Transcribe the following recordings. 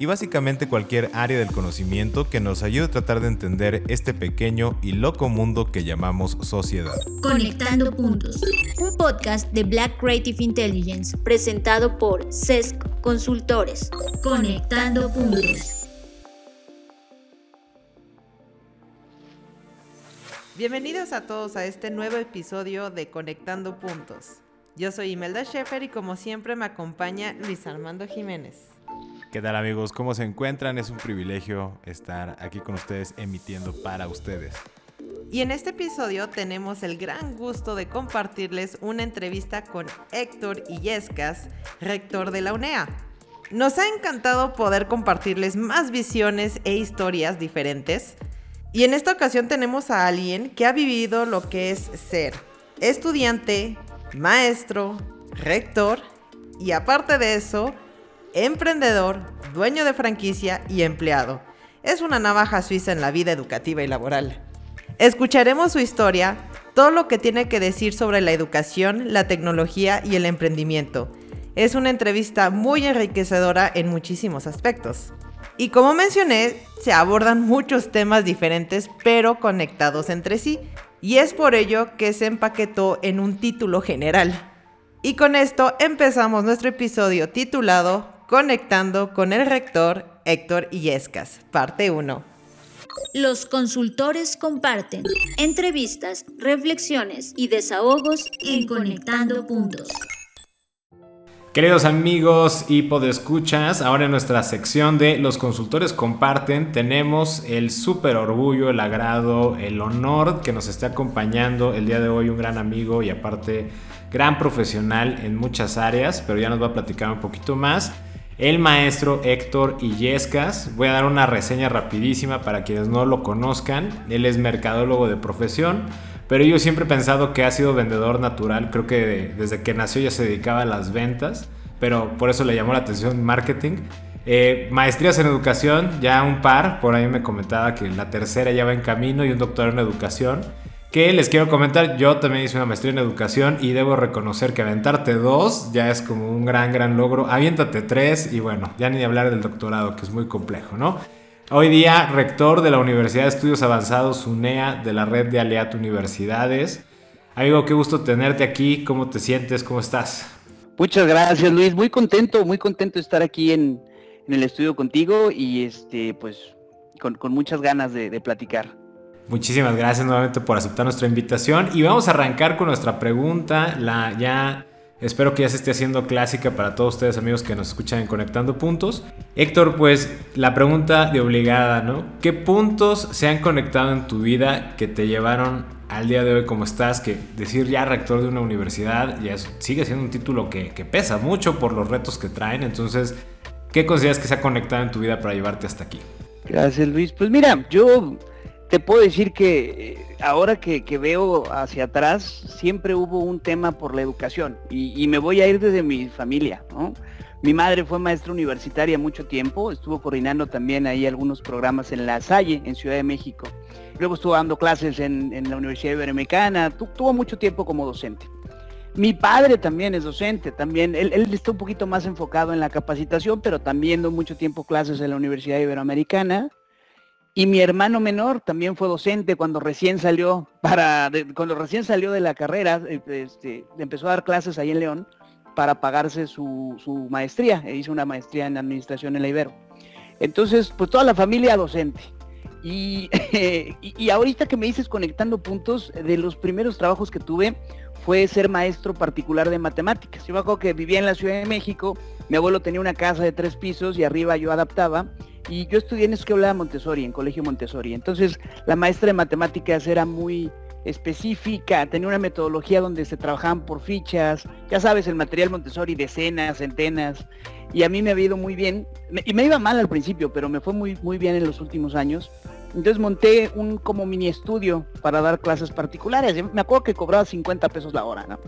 y básicamente cualquier área del conocimiento que nos ayude a tratar de entender este pequeño y loco mundo que llamamos sociedad. Conectando Puntos, un podcast de Black Creative Intelligence presentado por CESC Consultores. Conectando Puntos. Bienvenidos a todos a este nuevo episodio de Conectando Puntos. Yo soy Imelda Schaeffer y como siempre me acompaña Luis Armando Jiménez. ¿Qué tal amigos? ¿Cómo se encuentran? Es un privilegio estar aquí con ustedes emitiendo para ustedes. Y en este episodio tenemos el gran gusto de compartirles una entrevista con Héctor Illescas, rector de la UNEA. Nos ha encantado poder compartirles más visiones e historias diferentes. Y en esta ocasión tenemos a alguien que ha vivido lo que es ser estudiante, maestro, rector y aparte de eso, emprendedor, dueño de franquicia y empleado. Es una navaja suiza en la vida educativa y laboral. Escucharemos su historia, todo lo que tiene que decir sobre la educación, la tecnología y el emprendimiento. Es una entrevista muy enriquecedora en muchísimos aspectos. Y como mencioné, se abordan muchos temas diferentes pero conectados entre sí, y es por ello que se empaquetó en un título general. Y con esto empezamos nuestro episodio titulado Conectando con el rector Héctor Illescas, parte 1. Los consultores comparten entrevistas, reflexiones y desahogos en Conectando Puntos. Queridos amigos y podescuchas, ahora en nuestra sección de Los consultores comparten tenemos el súper orgullo, el agrado, el honor que nos esté acompañando el día de hoy un gran amigo y aparte gran profesional en muchas áreas, pero ya nos va a platicar un poquito más el maestro Héctor Illescas. Voy a dar una reseña rapidísima para quienes no lo conozcan. Él es mercadólogo de profesión, pero yo siempre he pensado que ha sido vendedor natural. Creo que desde que nació ya se dedicaba a las ventas, pero por eso le llamó la atención marketing. Eh, maestrías en educación, ya un par, por ahí me comentaba que la tercera ya va en camino y un doctor en educación que les quiero comentar, yo también hice una maestría en educación y debo reconocer que aventarte dos ya es como un gran, gran logro. Aviéntate tres y bueno, ya ni hablar del doctorado, que es muy complejo, ¿no? Hoy día, rector de la Universidad de Estudios Avanzados UNEA de la red de Aliat Universidades. Amigo, qué gusto tenerte aquí. ¿Cómo te sientes? ¿Cómo estás? Muchas gracias, Luis. Muy contento, muy contento de estar aquí en, el estudio contigo y este, pues, con, muchas ganas de platicar. Muchísimas gracias nuevamente por aceptar nuestra invitación y vamos a arrancar con nuestra pregunta, la ya espero que ya se esté haciendo clásica para todos ustedes amigos que nos escuchan en Conectando Puntos. Héctor, pues la pregunta de obligada, ¿no? ¿Qué puntos se han conectado en tu vida que te llevaron al día de hoy como estás? Que decir ya rector de una universidad ya sigue siendo un título que, que pesa mucho por los retos que traen, entonces, ¿qué consideras que se ha conectado en tu vida para llevarte hasta aquí? Gracias Luis. Pues mira, yo te puedo decir que eh, ahora que, veo hacia atrás, siempre hubo un tema por la educación y, me voy a ir desde mi familia. Mi madre fue maestra universitaria mucho tiempo, estuvo coordinando también ahí algunos programas en La Salle, en Ciudad de México. Luego estuvo dando clases en, la Universidad Iberoamericana, tuvo mucho tiempo como docente. Mi padre también es docente, también él, está un poquito más enfocado en la capacitación, pero también dio mucho tiempo clases en la Universidad Iberoamericana. Y mi hermano menor también fue docente cuando recién salió para cuando recién salió de la carrera, eh, este, empezó a dar clases ahí en León para pagarse su, maestría. E hizo una maestría en administración en la Ibero. Entonces, pues toda la familia docente. Y, y, ahorita que me dices conectando puntos, de los primeros trabajos que tuve fue ser maestro particular de matemáticas. Yo me acuerdo que vivía en la Ciudad de México, mi abuelo tenía una casa de tres pisos y arriba yo adaptaba y yo estudié en Escuela Montessori, en Colegio Montessori. Entonces, la maestra de matemáticas era muy específica, tenía una metodología donde se trabajaban por fichas, ya sabes, el material Montessori, decenas, centenas, y a mí me había ido muy bien, y me iba mal al principio, pero me fue muy, muy bien en los últimos años. Entonces monté un como mini estudio para dar clases particulares. Me acuerdo que cobraba 50 pesos la hora, ¿no?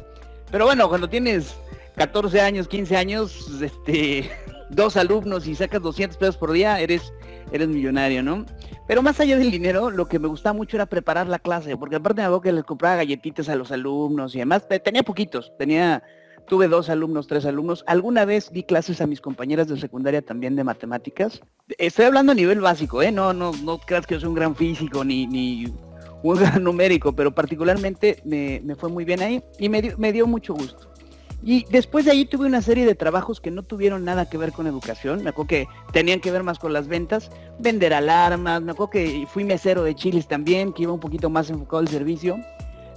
Pero bueno, cuando tienes 14 años, 15 años, este, dos alumnos y sacas 200 pesos por día, eres, eres millonario, ¿no? Pero más allá del dinero, lo que me gustaba mucho era preparar la clase, porque aparte de algo que les compraba galletitas a los alumnos y además tenía poquitos, tenía, tuve dos alumnos, tres alumnos. Alguna vez di clases a mis compañeras de secundaria también de matemáticas. Estoy hablando a nivel básico, ¿eh? No, no, no creas que yo soy un gran físico ni, ni un gran numérico, pero particularmente me, me fue muy bien ahí y me me dio mucho gusto. Y después de ahí tuve una serie de trabajos que no tuvieron nada que ver con educación. Me acuerdo que tenían que ver más con las ventas, vender alarmas. Me acuerdo que fui mesero de chiles también, que iba un poquito más enfocado al servicio.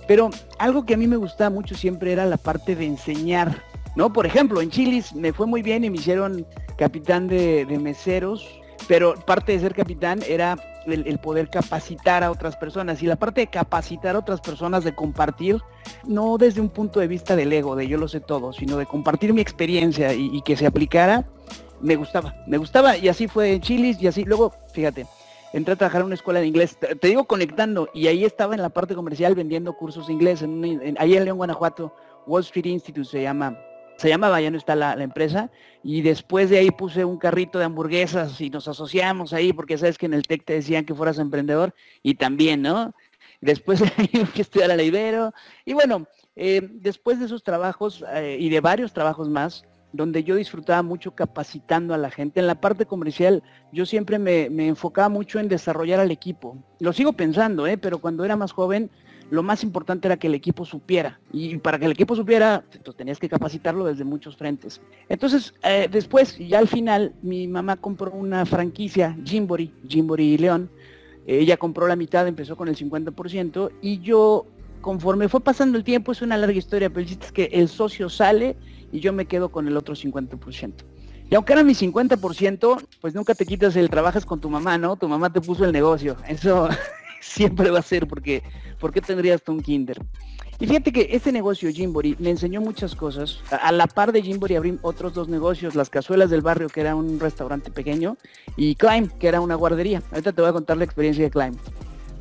Pero algo que a mí me gustaba mucho siempre era la parte de enseñar. ¿no? Por ejemplo, en Chilis me fue muy bien y me hicieron capitán de, de meseros pero parte de ser capitán era el, poder capacitar a otras personas. Y la parte de capacitar a otras personas, de compartir, no desde un punto de vista del ego, de yo lo sé todo, sino de compartir mi experiencia y, que se aplicara, me gustaba, me gustaba. Y así fue en Chilis y así, luego, fíjate, entré a trabajar en una escuela de inglés, te, digo conectando, y ahí estaba en la parte comercial vendiendo cursos de inglés, en, ahí en Guanajuato, Wall Street Institute se llama se llamaba, ya no está la, empresa, y después de ahí puse un carrito de hamburguesas y nos asociamos ahí, porque sabes que en el TEC te decían que fueras emprendedor, y también, ¿no? Después de ahí a estudiar a la Ibero, y bueno, eh, después de esos trabajos eh, y de varios trabajos más, donde yo disfrutaba mucho capacitando a la gente. En la parte comercial yo siempre me, me enfocaba mucho en desarrollar al equipo. Lo sigo pensando, ¿eh? pero cuando era más joven lo más importante era que el equipo supiera. Y para que el equipo supiera, pues, tenías que capacitarlo desde muchos frentes. Entonces, eh, después, ya al final, mi mamá compró una franquicia, Jimbori, Jimbori y León. Ella compró la mitad, empezó con el 50%, y yo, conforme fue pasando el tiempo, es una larga historia, pero el es que el socio sale y yo me quedo con el otro 50%. Y aunque era mi 50%, pues nunca te quitas el trabajas con tu mamá, ¿no? Tu mamá te puso el negocio. Eso siempre va a ser porque ¿por qué tendrías tú un kinder? Y fíjate que este negocio Jimbori me enseñó muchas cosas. A la par de Jimbori abrí otros dos negocios, las cazuelas del barrio, que era un restaurante pequeño, y Climb, que era una guardería. Ahorita te voy a contar la experiencia de Climb.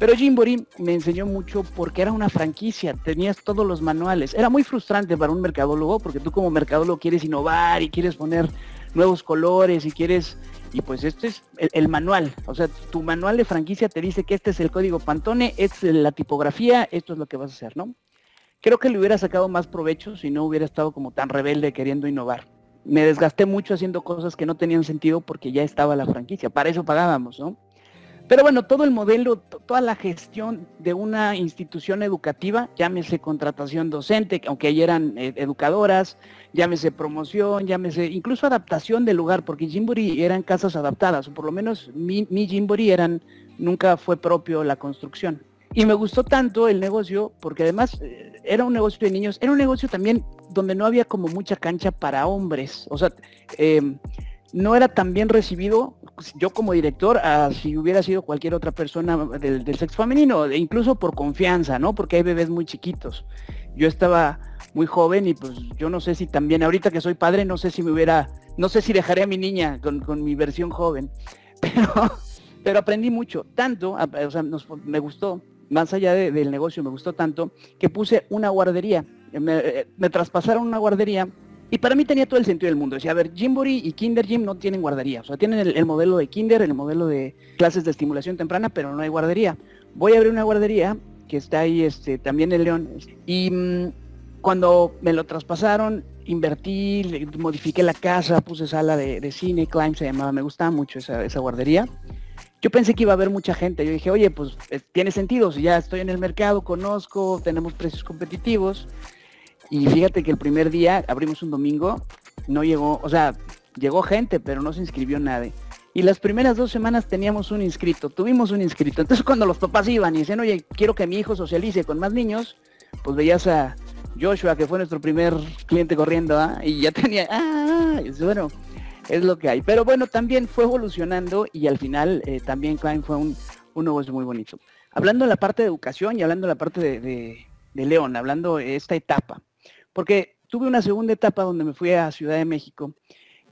Pero Jimbori me enseñó mucho porque era una franquicia, tenías todos los manuales. Era muy frustrante para un mercadólogo porque tú como mercadólogo quieres innovar y quieres poner nuevos colores y quieres y pues este es el, manual, o sea, tu manual de franquicia te dice que este es el código Pantone, es la tipografía, esto es lo que vas a hacer, ¿no? Creo que le hubiera sacado más provecho si no hubiera estado como tan rebelde queriendo innovar. Me desgasté mucho haciendo cosas que no tenían sentido porque ya estaba la franquicia, para eso pagábamos, ¿no? Pero bueno, todo el modelo, toda la gestión de una institución educativa, llámese contratación docente, aunque ahí eran eh, educadoras, llámese promoción, llámese incluso adaptación del lugar, porque Jimbori eran casas adaptadas, o por lo menos mi, mi Jimbori eran, nunca fue propio la construcción. Y me gustó tanto el negocio, porque además eh, era un negocio de niños, era un negocio también donde no había como mucha cancha para hombres, o sea, eh, no era tan bien recibido pues, yo como director a si hubiera sido cualquier otra persona del, sexo femenino, e incluso por confianza, ¿no? Porque hay bebés muy chiquitos. Yo estaba muy joven y pues yo no sé si también, ahorita que soy padre, no sé si me hubiera, no sé si dejaré a mi niña con, mi versión joven, pero, pero aprendí mucho, tanto, o sea, me gustó, más allá del negocio, me gustó tanto, que puse una guardería, me, eh, me traspasaron una guardería y para mí tenía todo el sentido del mundo. Decía, a ver, Jimbori y Kinder Gym no tienen guardería. O sea, tienen el, modelo de Kinder, el modelo de clases de estimulación temprana, pero no hay guardería. Voy a abrir una guardería que está ahí este, también en León. Y mm, cuando me lo traspasaron, invertí, modifiqué la casa, puse sala de, cine, Climb se llamaba, me gustaba mucho esa guardería. Yo pensé que iba a haber mucha gente. Yo dije, oye, pues tiene sentido, si ya estoy en el mercado, conozco, tenemos precios competitivos. Y fíjate que el primer día, abrimos un domingo, no llegó, o sea, llegó gente, pero no se inscribió nadie. Y las primeras dos semanas teníamos un inscrito, tuvimos un inscrito. Entonces cuando los papás iban y decían, oye, quiero que mi hijo socialice con más niños, pues veías a Joshua, que fue nuestro primer cliente corriendo, ¿ah? y ya tenía, ah, bueno, es lo que hay. Pero bueno, también fue evolucionando y al final eh, también Klein fue un, un negocio muy bonito. Hablando de la parte de educación y hablando de la parte de, de, de León, hablando de esta etapa, porque tuve una segunda etapa donde me fui a Ciudad de México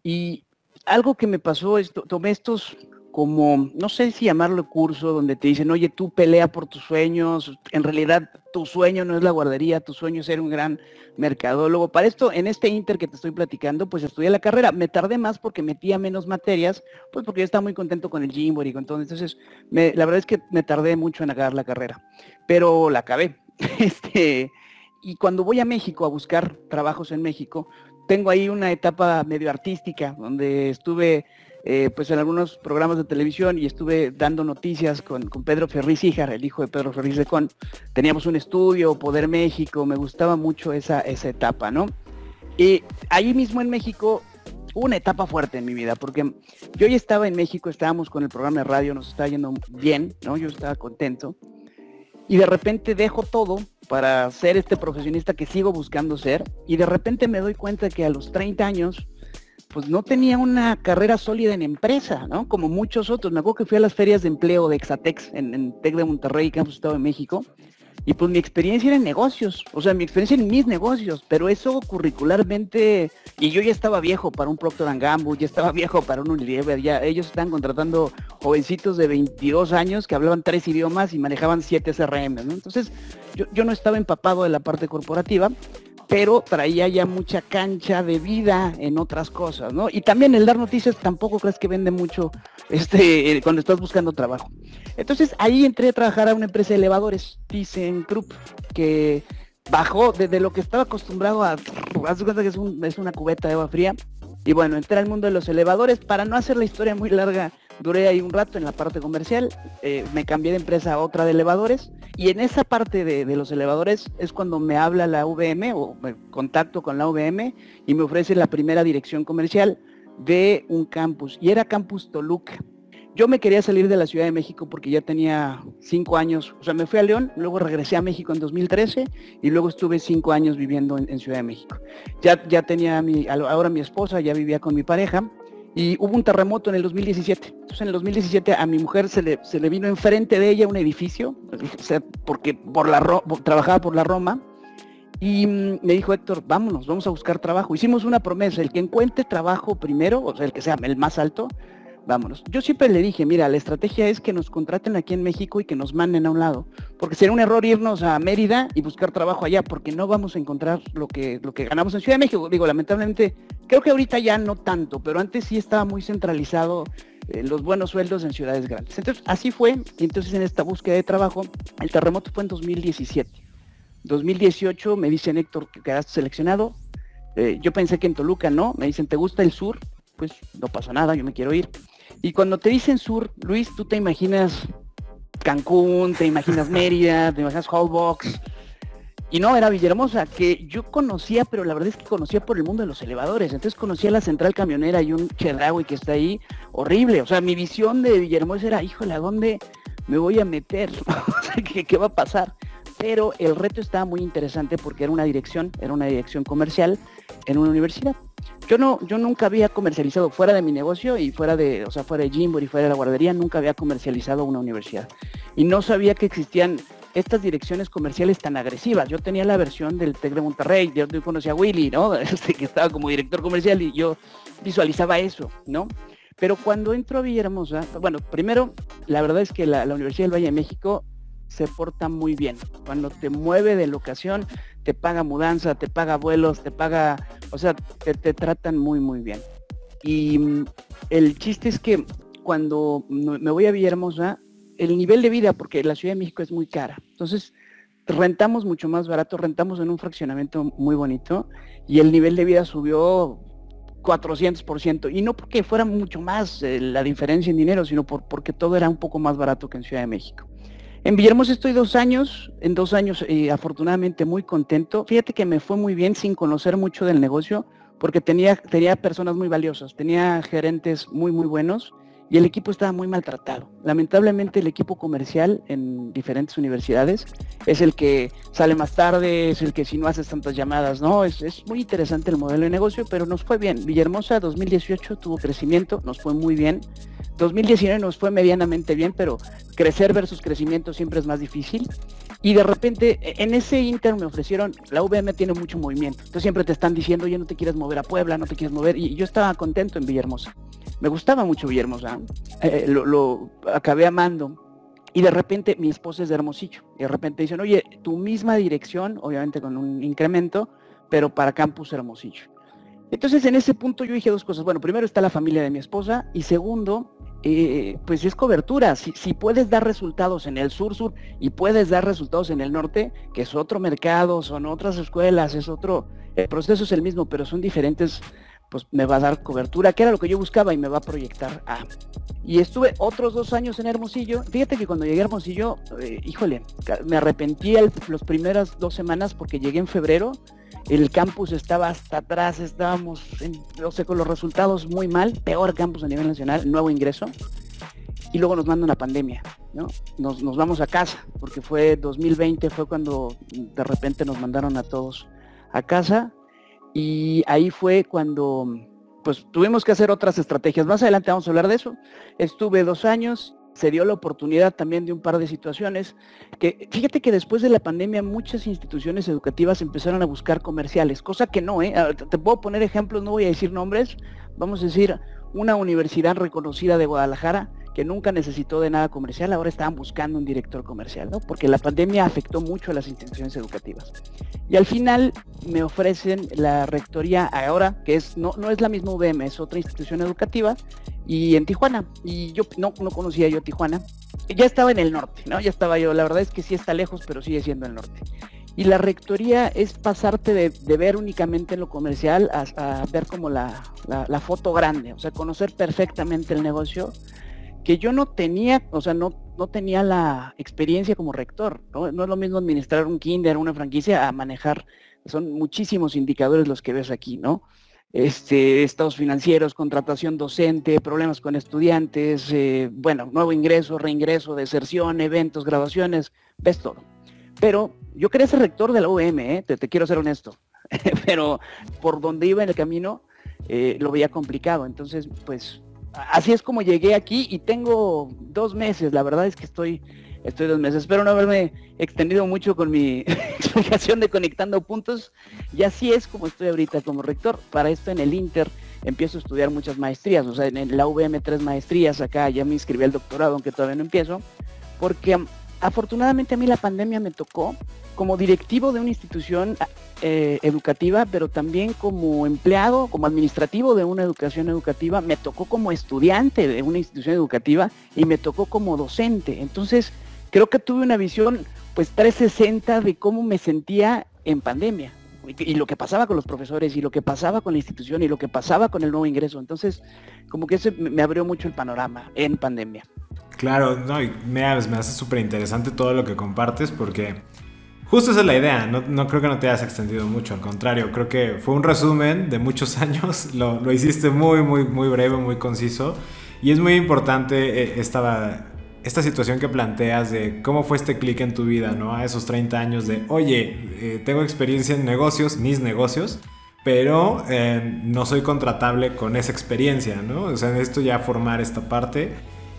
y algo que me pasó es, tomé estos como, no sé si llamarlo curso, donde te dicen, oye, tú pelea por tus sueños, en realidad tu sueño no es la guardería, tu sueño es ser un gran mercadólogo. Para esto, en este inter que te estoy platicando, pues estudié la carrera. Me tardé más porque metía menos materias, pues porque yo estaba muy contento con el Jimbo y con todo. Entonces, la verdad es que me tardé mucho en acabar la carrera, pero la acabé. Este, y cuando voy a México a buscar trabajos en México, tengo ahí una etapa medio artística, donde estuve eh, pues en algunos programas de televisión y estuve dando noticias con, Pedro Ferriz Híjar, el hijo de Pedro Ferriz de Con. Teníamos un estudio, Poder México, me gustaba mucho esa, esa etapa, ¿no? Y ahí mismo en México hubo una etapa fuerte en mi vida, porque yo ya estaba en México, estábamos con el programa de radio, nos estaba yendo bien, ¿no? Yo estaba contento. Y de repente dejo todo para ser este profesionista que sigo buscando ser. Y de repente me doy cuenta que a los 30 años pues no tenía una carrera sólida en empresa, ¿no? Como muchos otros. Me acuerdo que fui a las ferias de empleo de Exatex en, en TEC de Monterrey, Campus Estado de México, y pues mi experiencia era en negocios, o sea, mi experiencia en mis negocios, pero eso curricularmente, y yo ya estaba viejo para un Procter Gamble, ya estaba viejo para un Unilever, ya ellos están contratando jovencitos de 22 años que hablaban tres idiomas y manejaban siete CRM, ¿no? Entonces, yo, yo no estaba empapado de la parte corporativa, pero traía ya mucha cancha de vida en otras cosas, ¿no? Y también el dar noticias tampoco crees que vende mucho este, cuando estás buscando trabajo. Entonces ahí entré a trabajar a una empresa de elevadores, ThyssenKrupp, que bajó desde lo que estaba acostumbrado a, haz cuenta que es, es una cubeta de agua fría, y bueno, entré al mundo de los elevadores, para no hacer la historia muy larga, duré ahí un rato en la parte comercial, eh, me cambié de empresa a otra de elevadores y en esa parte de, los elevadores es cuando me habla la VM o me contacto con la VM y me ofrece la primera dirección comercial de un campus y era Campus Toluca. Yo me quería salir de la Ciudad de México porque ya tenía cinco años, o sea, me fui a León, luego regresé a México en 2013 y luego estuve cinco años viviendo en, Ciudad de México. Ya, ya tenía mi, ahora mi esposa, ya vivía con mi pareja y hubo un terremoto en el 2017. Entonces en el 2017 a mi mujer se le, se le vino enfrente de ella un edificio, porque por la trabajaba por la Roma, y mm, me dijo Héctor, vámonos, vamos a buscar trabajo. Hicimos una promesa, el que encuentre trabajo primero, o sea, el que sea el más alto, vámonos. Yo siempre le dije, mira, la estrategia es que nos contraten aquí en México y que nos manden a un lado, porque sería un error irnos a Mérida y buscar trabajo allá, porque no vamos a encontrar lo que, lo que ganamos en Ciudad de México. Digo, lamentablemente, creo que ahorita ya no tanto, pero antes sí estaba muy centralizado eh, los buenos sueldos en ciudades grandes. Entonces, así fue, y entonces en esta búsqueda de trabajo, el terremoto fue en 2017. 2018 me dicen, Héctor, que quedaste seleccionado. Eh, yo pensé que en Toluca no, me dicen, ¿te gusta el sur? Pues no pasa nada, yo me quiero ir. Y cuando te dicen sur, Luis, tú te imaginas Cancún, te imaginas Mérida, te imaginas Hallbox. Y no, era Villahermosa, que yo conocía, pero la verdad es que conocía por el mundo de los elevadores. Entonces conocía la central camionera y un Chedraui que está ahí, horrible. O sea, mi visión de Villahermosa era, híjole, ¿a dónde me voy a meter? ¿qué, ¿qué va a pasar? Pero el reto estaba muy interesante porque era una dirección, era una dirección comercial en una universidad. Yo no, yo nunca había comercializado fuera de mi negocio y fuera de, o sea, fuera de Jimbo y fuera de la guardería, nunca había comercializado una universidad. Y no sabía que existían estas direcciones comerciales tan agresivas. Yo tenía la versión del TEC de Monterrey, yo, conocía a Willy, ¿no? Este, que estaba como director comercial y yo visualizaba eso, ¿no? Pero cuando entro a Villahermosa, bueno, primero, la verdad es que la, la Universidad del Valle de México se porta muy bien. Cuando te mueve de locación, te paga mudanza, te paga vuelos, te paga, o sea, te, tratan muy, muy bien. Y mm, el chiste es que cuando me voy a Villahermosa, el nivel de vida, porque la Ciudad de México es muy cara, entonces rentamos mucho más barato, rentamos en un fraccionamiento muy bonito y el nivel de vida subió 400%. Y no porque fuera mucho más eh, la diferencia en dinero, sino por, porque todo era un poco más barato que en Ciudad de México. En Villahermosa estoy dos años, en dos años eh, afortunadamente muy contento. Fíjate que me fue muy bien sin conocer mucho del negocio, porque tenía, personas muy valiosas, tenía gerentes muy, muy buenos y el equipo estaba muy maltratado. Lamentablemente el equipo comercial en diferentes universidades es el que sale más tarde, es el que si no haces tantas llamadas, ¿no? Es, es muy interesante el modelo de negocio, pero nos fue bien. Villahermosa 2018 tuvo crecimiento, nos fue muy bien. 2019 nos fue medianamente bien, pero crecer versus crecimiento siempre es más difícil. Y de repente, en ese inter me ofrecieron, la VM tiene mucho movimiento. Entonces siempre te están diciendo, oye, no te quieres mover a Puebla, no te quieres mover. Y yo estaba contento en Villahermosa. me gustaba mucho Villahermosa, eh, lo, lo acabé amando. Y de repente mi esposa es de Hermosillo. Y de repente dicen, oye, tu misma dirección, obviamente con un incremento, pero para Campus Hermosillo. Entonces en ese punto yo dije dos cosas. Bueno, primero está la familia de mi esposa y segundo, eh, pues es cobertura. Si, puedes dar resultados en el sur-sur y puedes dar resultados en el norte, que es otro mercado, son otras escuelas, es otro, el proceso es el mismo, pero son diferentes pues me va a dar cobertura, que era lo que yo buscaba y me va a proyectar a. Y estuve otros dos años en Hermosillo. Fíjate que cuando llegué a Hermosillo, eh, híjole, me arrepentí las primeras dos semanas porque llegué en febrero. El campus estaba hasta atrás, estábamos, sé, con los resultados muy mal, peor campus a nivel nacional, nuevo ingreso. Y luego nos manda una pandemia, ¿no? Nos, nos vamos a casa, porque fue 2020, fue cuando de repente nos mandaron a todos a casa y ahí fue cuando pues tuvimos que hacer otras estrategias. Más adelante vamos a hablar de eso. Estuve dos años, se dio la oportunidad también de un par de situaciones que fíjate que después de la pandemia muchas instituciones educativas empezaron a buscar comerciales, cosa que no, ¿eh? te puedo poner ejemplos, no voy a decir nombres, vamos a decir una universidad reconocida de Guadalajara que nunca necesitó de nada comercial, ahora estaban buscando un director comercial, ¿no? Porque la pandemia afectó mucho a las instituciones educativas. Y al final me ofrecen la rectoría ahora, que es no, no es la misma UVM, es otra institución educativa, y en Tijuana. Y yo no, no conocía yo Tijuana. Ya estaba en el norte, ¿no? Ya estaba yo. La verdad es que sí está lejos, pero sigue siendo el norte. Y la rectoría es pasarte de, ver únicamente lo comercial a, ver como la, la, foto grande, o sea, conocer perfectamente el negocio que yo no tenía, o sea, no, no tenía la experiencia como rector. ¿no? es lo mismo administrar un kinder, una franquicia, a manejar, son muchísimos indicadores los que ves aquí, ¿no? Este, estados financieros, contratación docente, problemas con estudiantes, eh, bueno, nuevo ingreso, reingreso, deserción, eventos, graduaciones, ves todo. Pero yo quería ser rector de la UM, te, quiero ser honesto, pero por donde iba en el camino eh, lo veía complicado. Entonces, pues así es como llegué aquí y tengo dos meses, la verdad es que estoy, estoy dos meses. Espero no haberme extendido mucho con mi explicación de conectando puntos. Y así es como estoy ahorita como rector. Para esto en el Inter empiezo a estudiar muchas maestrías, o sea, en la VM tres maestrías, acá ya me inscribí al doctorado, aunque todavía no empiezo, porque afortunadamente a mí la pandemia me tocó como directivo de una institución eh, educativa, pero también como empleado, como administrativo de una educación educativa, me tocó como estudiante de una institución educativa y me tocó como docente. Entonces, creo que tuve una visión pues 360 de cómo me sentía en pandemia y, lo que pasaba con los profesores y lo que pasaba con la institución y lo que pasaba con el nuevo ingreso. Entonces, como que ese me abrió mucho el panorama en pandemia. Claro, no, y me, me hace súper interesante todo lo que compartes porque justo esa es la idea, no, creo que no te hayas extendido mucho, al contrario, creo que fue un resumen de muchos años, lo, lo hiciste muy, muy, muy breve, muy conciso y es muy importante eh, esta, esta situación que planteas de cómo fue este clic en tu vida, ¿no? A esos 30 años de, oye, eh, tengo experiencia en negocios, mis negocios, pero eh, no soy contratable con esa experiencia, ¿no? O sea, esto ya formar esta parte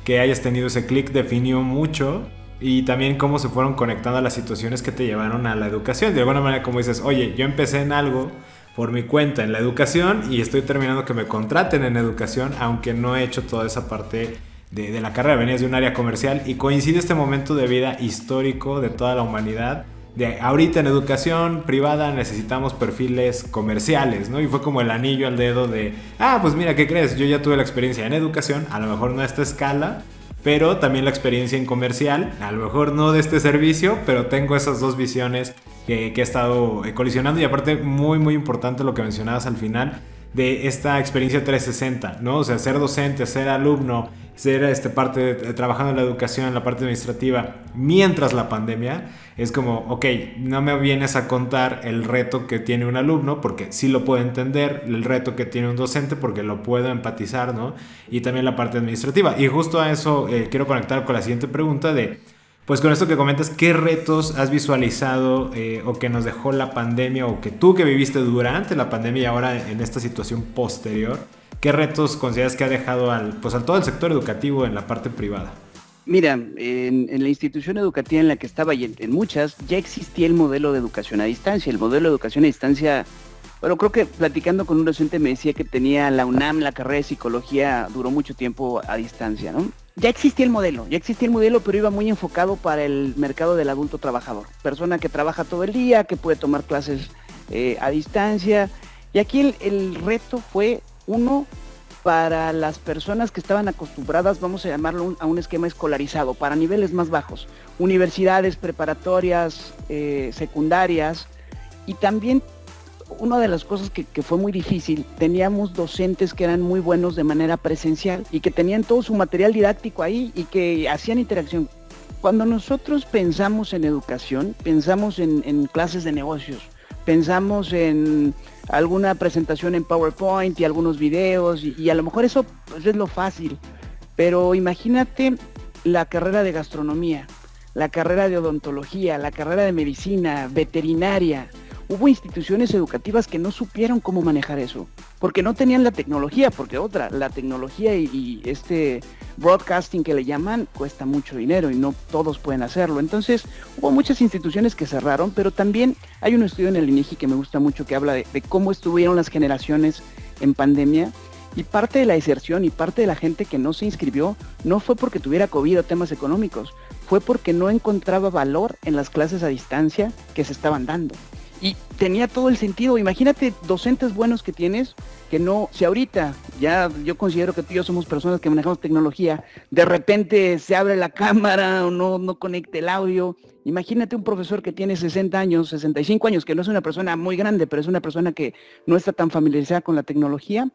que hayas tenido ese clic definió mucho y también cómo se fueron conectando a las situaciones que te llevaron a la educación. De alguna manera, como dices, oye, yo empecé en algo por mi cuenta en la educación y estoy terminando que me contraten en educación, aunque no he hecho toda esa parte de, de la carrera. Venías de un área comercial y coincide este momento de vida histórico de toda la humanidad de ahorita en educación privada necesitamos perfiles comerciales, ¿no? Y fue como el anillo al dedo de, ah, pues mira, ¿qué crees? Yo ya tuve la experiencia en educación, a lo mejor no a esta escala, pero también la experiencia en comercial, a lo mejor no de este servicio, pero tengo esas dos visiones que, que he estado colisionando y aparte muy, muy importante lo que mencionabas al final de esta experiencia 360, ¿no? O sea, ser docente, ser alumno, ser este, parte trabajando en la educación, en la parte administrativa, mientras la pandemia, es como, ok, no me vienes a contar el reto que tiene un alumno, porque sí lo puedo entender, el reto que tiene un docente, porque lo puedo empatizar, ¿no? Y también la parte administrativa. Y justo a eso eh, quiero conectar con la siguiente pregunta de, pues con esto que comentas, ¿qué retos has visualizado eh, o que nos dejó la pandemia o que tú que viviste durante la pandemia y ahora en esta situación posterior? ¿Qué retos consideras que ha dejado al, pues, al todo el sector educativo en la parte privada? Mira, en, la institución educativa en la que estaba y en, muchas ya existía el modelo de educación a distancia. El modelo de educación a distancia Bueno, creo que platicando con un docente me decía que tenía la UNAM, la carrera de psicología, duró mucho tiempo a distancia, ¿no? Ya existía el modelo, ya existía el modelo, pero iba muy enfocado para el mercado del adulto trabajador. Persona que trabaja todo el día, que puede tomar clases eh, a distancia. Y aquí el reto fue, uno, para las personas que estaban acostumbradas, vamos a llamarlo a un esquema escolarizado, para niveles más bajos, universidades, preparatorias, eh, secundarias, y también una de las cosas que, fue muy difícil, teníamos docentes que eran muy buenos de manera presencial y que tenían todo su material didáctico ahí y que hacían interacción. Cuando nosotros pensamos en educación, pensamos en, en clases de negocios, pensamos en alguna presentación en PowerPoint y algunos videos y, a lo mejor eso pues, es lo fácil, pero imagínate la carrera de gastronomía, la carrera de odontología, la carrera de medicina, veterinaria. Hubo instituciones educativas que no supieron cómo manejar eso, porque no tenían la tecnología, porque otra, la tecnología y, este broadcasting que le llaman cuesta mucho dinero y no todos pueden hacerlo. Entonces hubo muchas instituciones que cerraron, pero también hay un estudio en el INEGI que me gusta mucho que habla de, de cómo estuvieron las generaciones en pandemia y parte de la deserción y parte de la gente que no se inscribió no fue porque tuviera COVID o temas económicos, fue porque no encontraba valor en las clases a distancia que se estaban dando. Y tenía todo el sentido. Imagínate docentes buenos que tienes, que no, si ahorita, ya yo considero que tú y yo somos personas que manejamos tecnología, de repente se abre la cámara o no, no conecte el audio. Imagínate un profesor que tiene 60 años, 65 años, que no es una persona muy grande, pero es una persona que no está tan familiarizada con la tecnología,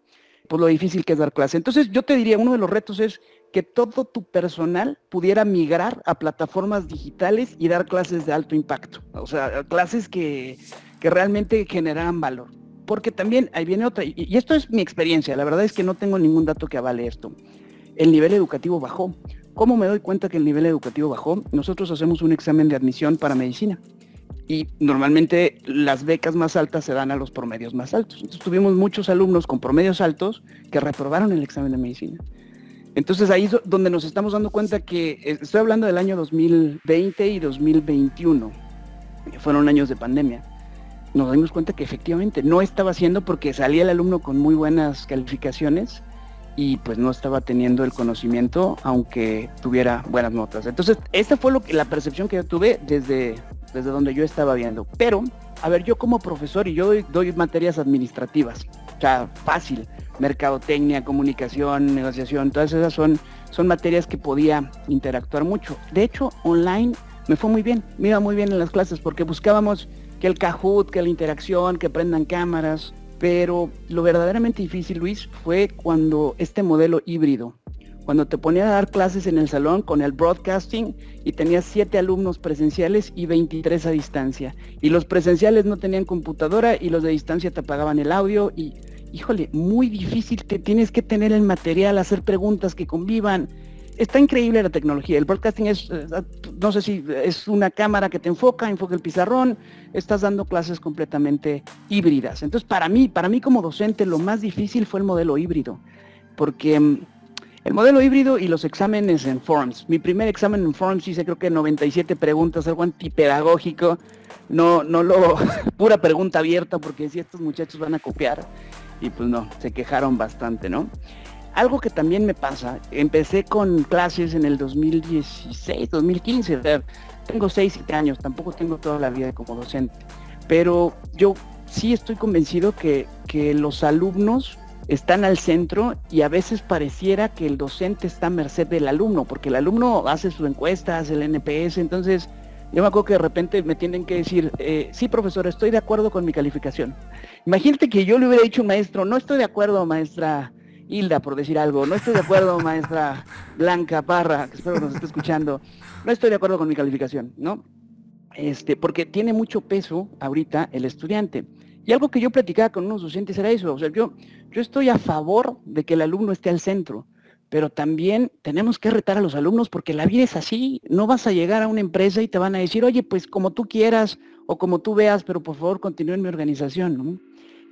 pues lo difícil que es dar clase. Entonces yo te diría, uno de los retos es que todo tu personal pudiera migrar a plataformas digitales y dar clases de alto impacto. O sea, clases que, que realmente generaran valor. Porque también ahí viene otra, y, y esto es mi experiencia, la verdad es que no tengo ningún dato que avale esto. El nivel educativo bajó. ¿Cómo me doy cuenta que el nivel educativo bajó? Nosotros hacemos un examen de admisión para medicina y normalmente las becas más altas se dan a los promedios más altos. Entonces tuvimos muchos alumnos con promedios altos que reprobaron el examen de medicina. Entonces ahí es donde nos estamos dando cuenta que estoy hablando del año 2020 y 2021, que fueron años de pandemia. Nos dimos cuenta que efectivamente no estaba haciendo porque salía el alumno con muy buenas calificaciones y pues no estaba teniendo el conocimiento aunque tuviera buenas notas. Entonces, esta fue lo que la percepción que yo tuve desde desde donde yo estaba viendo. Pero, a ver, yo como profesor y yo doy materias administrativas, o sea, fácil, mercadotecnia, comunicación, negociación, todas esas son, son materias que podía interactuar mucho. De hecho, online me fue muy bien, me iba muy bien en las clases porque buscábamos que el Kahoot, que la interacción, que prendan cámaras, pero lo verdaderamente difícil, Luis, fue cuando este modelo híbrido, cuando te ponía a dar clases en el salón con el broadcasting y tenías siete alumnos presenciales y 23 a distancia. Y los presenciales no tenían computadora y los de distancia te apagaban el audio y, híjole, muy difícil que tienes que tener el material, hacer preguntas que convivan. Está increíble la tecnología. El broadcasting es, no sé si es una cámara que te enfoca, enfoca el pizarrón, estás dando clases completamente híbridas. Entonces, para mí, para mí como docente, lo más difícil fue el modelo híbrido, porque el modelo híbrido y los exámenes en Forms. Mi primer examen en Forms hice creo que 97 preguntas, algo antipedagógico. No, no lo, pura pregunta abierta porque si estos muchachos van a copiar. Y pues no, se quejaron bastante, ¿no? Algo que también me pasa, empecé con clases en el 2016, 2015, o sea, tengo 6, 7 años, tampoco tengo toda la vida como docente, pero yo sí estoy convencido que, que los alumnos están al centro y a veces pareciera que el docente está a merced del alumno, porque el alumno hace su encuesta, hace el NPS, entonces yo me acuerdo que de repente me tienen que decir, eh, sí profesor, estoy de acuerdo con mi calificación. Imagínate que yo le hubiera dicho maestro, no estoy de acuerdo maestra Hilda, por decir algo, no estoy de acuerdo maestra Blanca Parra, que espero que nos esté escuchando, no estoy de acuerdo con mi calificación, ¿no? Este, porque tiene mucho peso ahorita el estudiante. Y algo que yo platicaba con unos docentes era eso, o sea, yo, yo estoy a favor de que el alumno esté al centro, pero también tenemos que retar a los alumnos porque la vida es así, no vas a llegar a una empresa y te van a decir, oye, pues como tú quieras o como tú veas, pero por favor continúe en mi organización, ¿no?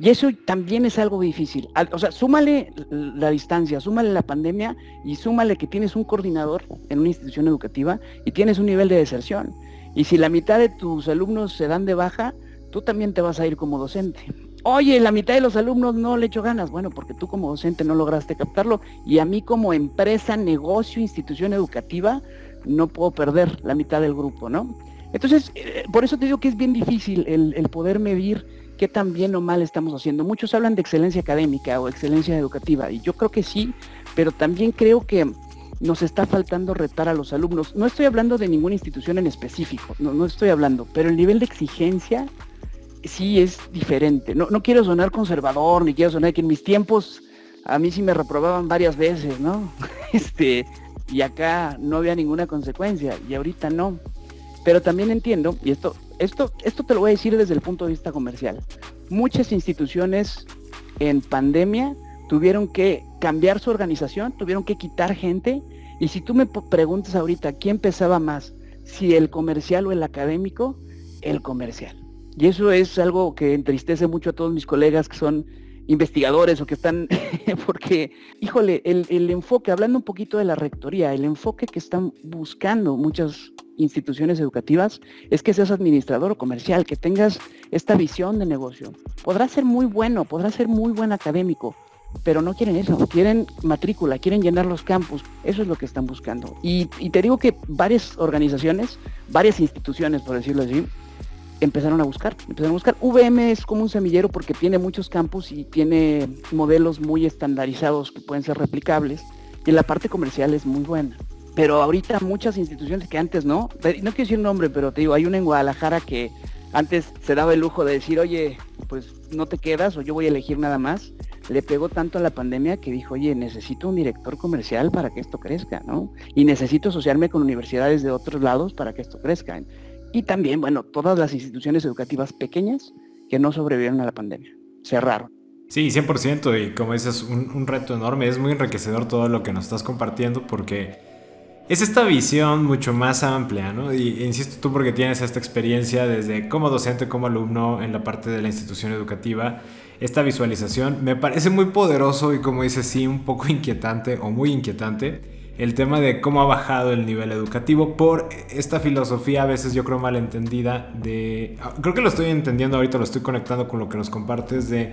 Y eso también es algo difícil. O sea, súmale la distancia, súmale la pandemia y súmale que tienes un coordinador en una institución educativa y tienes un nivel de deserción. Y si la mitad de tus alumnos se dan de baja, tú también te vas a ir como docente. Oye, la mitad de los alumnos no le echó ganas. Bueno, porque tú como docente no lograste captarlo y a mí como empresa, negocio, institución educativa, no puedo perder la mitad del grupo, ¿no? Entonces, eh, por eso te digo que es bien difícil el, el poder medir qué tan bien o mal estamos haciendo. Muchos hablan de excelencia académica o excelencia educativa y yo creo que sí, pero también creo que nos está faltando retar a los alumnos. No estoy hablando de ninguna institución en específico, no, no estoy hablando, pero el nivel de exigencia sí es diferente. No, no quiero sonar conservador, ni quiero sonar que en mis tiempos a mí sí me reprobaban varias veces, ¿no? Este, y acá no había ninguna consecuencia, y ahorita no. Pero también entiendo, y esto, esto, esto te lo voy a decir desde el punto de vista comercial. Muchas instituciones en pandemia tuvieron que cambiar su organización, tuvieron que quitar gente. Y si tú me preguntas ahorita quién pesaba más, si el comercial o el académico, el comercial. Y eso es algo que entristece mucho a todos mis colegas que son investigadores o que están, porque, híjole, el, el, enfoque, hablando un poquito de la rectoría, el enfoque que están buscando muchas instituciones educativas es que seas administrador o comercial, que tengas esta visión de negocio. Podrá ser muy bueno, podrá ser muy buen académico, pero no quieren eso, quieren matrícula, quieren llenar los campus, eso es lo que están buscando. Y, y te digo que varias organizaciones, varias instituciones, por decirlo así, empezaron a buscar, empezaron a buscar. VM es como un semillero porque tiene muchos campus y tiene modelos muy estandarizados que pueden ser replicables y la parte comercial es muy buena. Pero ahorita muchas instituciones que antes no, no quiero decir nombre, pero te digo, hay una en Guadalajara que antes se daba el lujo de decir, oye, pues no te quedas o yo voy a elegir nada más. Le pegó tanto a la pandemia que dijo, oye, necesito un director comercial para que esto crezca, ¿no? Y necesito asociarme con universidades de otros lados para que esto crezca. Y también, bueno, todas las instituciones educativas pequeñas que no sobrevivieron a la pandemia, cerraron. Sí, 100%, y como dices, un, un reto enorme, es muy enriquecedor todo lo que nos estás compartiendo porque es esta visión mucho más amplia, ¿no? Y insisto tú porque tienes esta experiencia desde como docente, como alumno en la parte de la institución educativa, esta visualización me parece muy poderoso y como dices, sí, un poco inquietante o muy inquietante el tema de cómo ha bajado el nivel educativo por esta filosofía a veces yo creo malentendida de... Creo que lo estoy entendiendo ahorita, lo estoy conectando con lo que nos compartes de...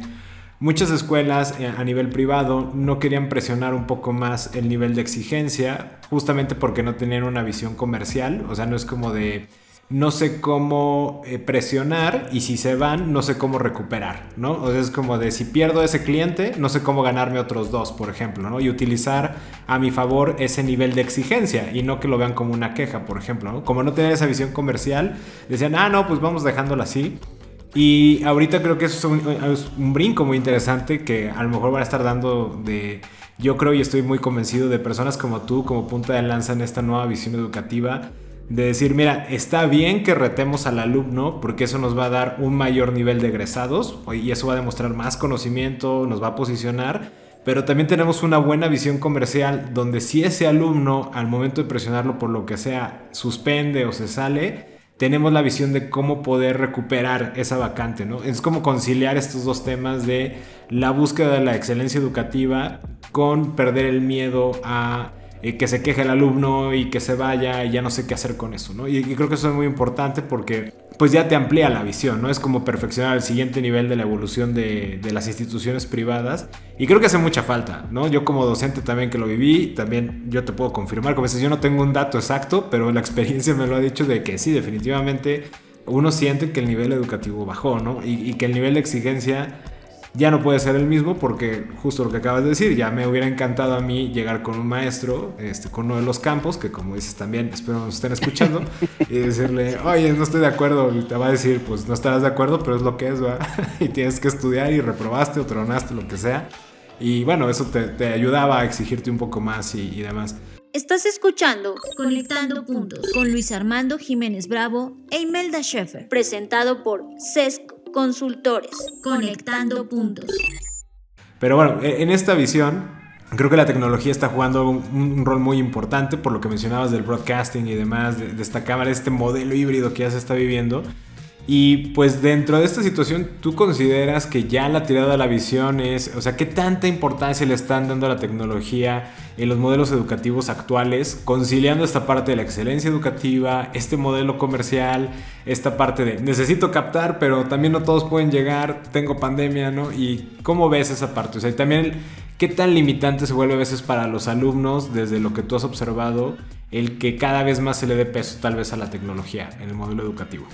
Muchas escuelas eh, a nivel privado no querían presionar un poco más el nivel de exigencia, justamente porque no tenían una visión comercial, o sea, no es como de no sé cómo eh, presionar y si se van, no sé cómo recuperar, ¿no? O es como de si pierdo ese cliente, no sé cómo ganarme otros dos, por ejemplo, ¿no? Y utilizar a mi favor ese nivel de exigencia y no que lo vean como una queja, por ejemplo, ¿no? Como no tener esa visión comercial, decían, ah, no, pues vamos dejándolo así. Y ahorita creo que eso es un, es un brinco muy interesante que a lo mejor van a estar dando de yo creo y estoy muy convencido de personas como tú, como punta de lanza en esta nueva visión educativa, de decir, mira, está bien que retemos al alumno porque eso nos va a dar un mayor nivel de egresados y eso va a demostrar más conocimiento, nos va a posicionar, pero también tenemos una buena visión comercial donde si ese alumno al momento de presionarlo por lo que sea suspende o se sale, tenemos la visión de cómo poder recuperar esa vacante, ¿no? Es como conciliar estos dos temas de la búsqueda de la excelencia educativa con perder el miedo a eh, que se queje el alumno y que se vaya y ya no sé qué hacer con eso, ¿no? Y, creo que eso es muy importante porque pues ya te amplía la visión, ¿no? Es como perfeccionar el siguiente nivel de la evolución de, de, las instituciones privadas y creo que hace mucha falta, ¿no? Yo como docente también que lo viví, también yo te puedo confirmar, como dices, yo no tengo un dato exacto, pero la experiencia me lo ha dicho de que sí, definitivamente uno siente que el nivel educativo bajó, ¿no? Y que el nivel de exigencia ya no puede ser el mismo porque justo lo que acabas de decir, ya me hubiera encantado a mí llegar con un maestro, este, con uno de los campos, que como dices también, espero nos estén escuchando, y decirle, oye, no estoy de acuerdo, y te va a decir, pues no estarás de acuerdo, pero es lo que es, ¿va? y tienes que estudiar y reprobaste o tronaste, lo que sea. Y bueno, eso te, te ayudaba a exigirte un poco más y, y demás. Estás escuchando Conectando Puntos con Luis Armando Jiménez Bravo e Imelda Schaeffer, presentado por CESCO Consultores, conectando puntos. Pero bueno, e, en esta visión, creo que la tecnología está jugando un, un, rol muy importante por lo que mencionabas del broadcasting y demás, de, de esta cámara, este modelo híbrido que ya se está viviendo. Y pues dentro de esta situación, ¿tú consideras que ya la tirada de la visión es, o sea, qué tanta importancia le están dando a la tecnología en los modelos educativos actuales, conciliando esta parte de la excelencia educativa, este modelo comercial, esta parte de necesito captar, pero también no todos pueden llegar, tengo pandemia, ¿no? Y cómo ves esa parte, o sea, y también qué tan limitante se vuelve a veces para los alumnos desde lo que tú has observado el que cada vez más se le dé peso tal vez a la tecnología en el modelo educativo.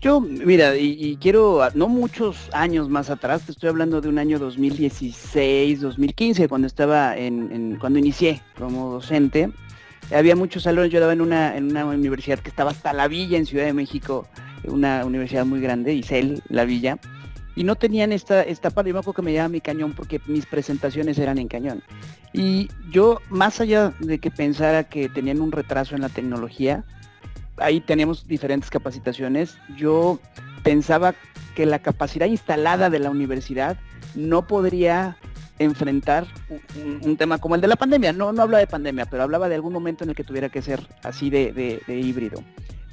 Yo, mira, y, quiero, no muchos años más atrás, te estoy hablando de un año 2016, 2015, cuando estaba en, cuando inicié como docente, había muchos salones, yo daba en una, en una universidad que estaba hasta la villa en Ciudad de México, una universidad muy grande, Isel, la villa, y no tenían esta, esta parte, yo me acuerdo que me llamaba mi cañón porque mis presentaciones eran en cañón. Y yo, más allá de que pensara que tenían un retraso en la tecnología, ahí teníamos diferentes capacitaciones. Yo pensaba que la capacidad instalada de la universidad no podría enfrentar un, tema como el de la pandemia. No, no habla de pandemia, pero hablaba de algún momento en el que tuviera que ser así de, híbrido.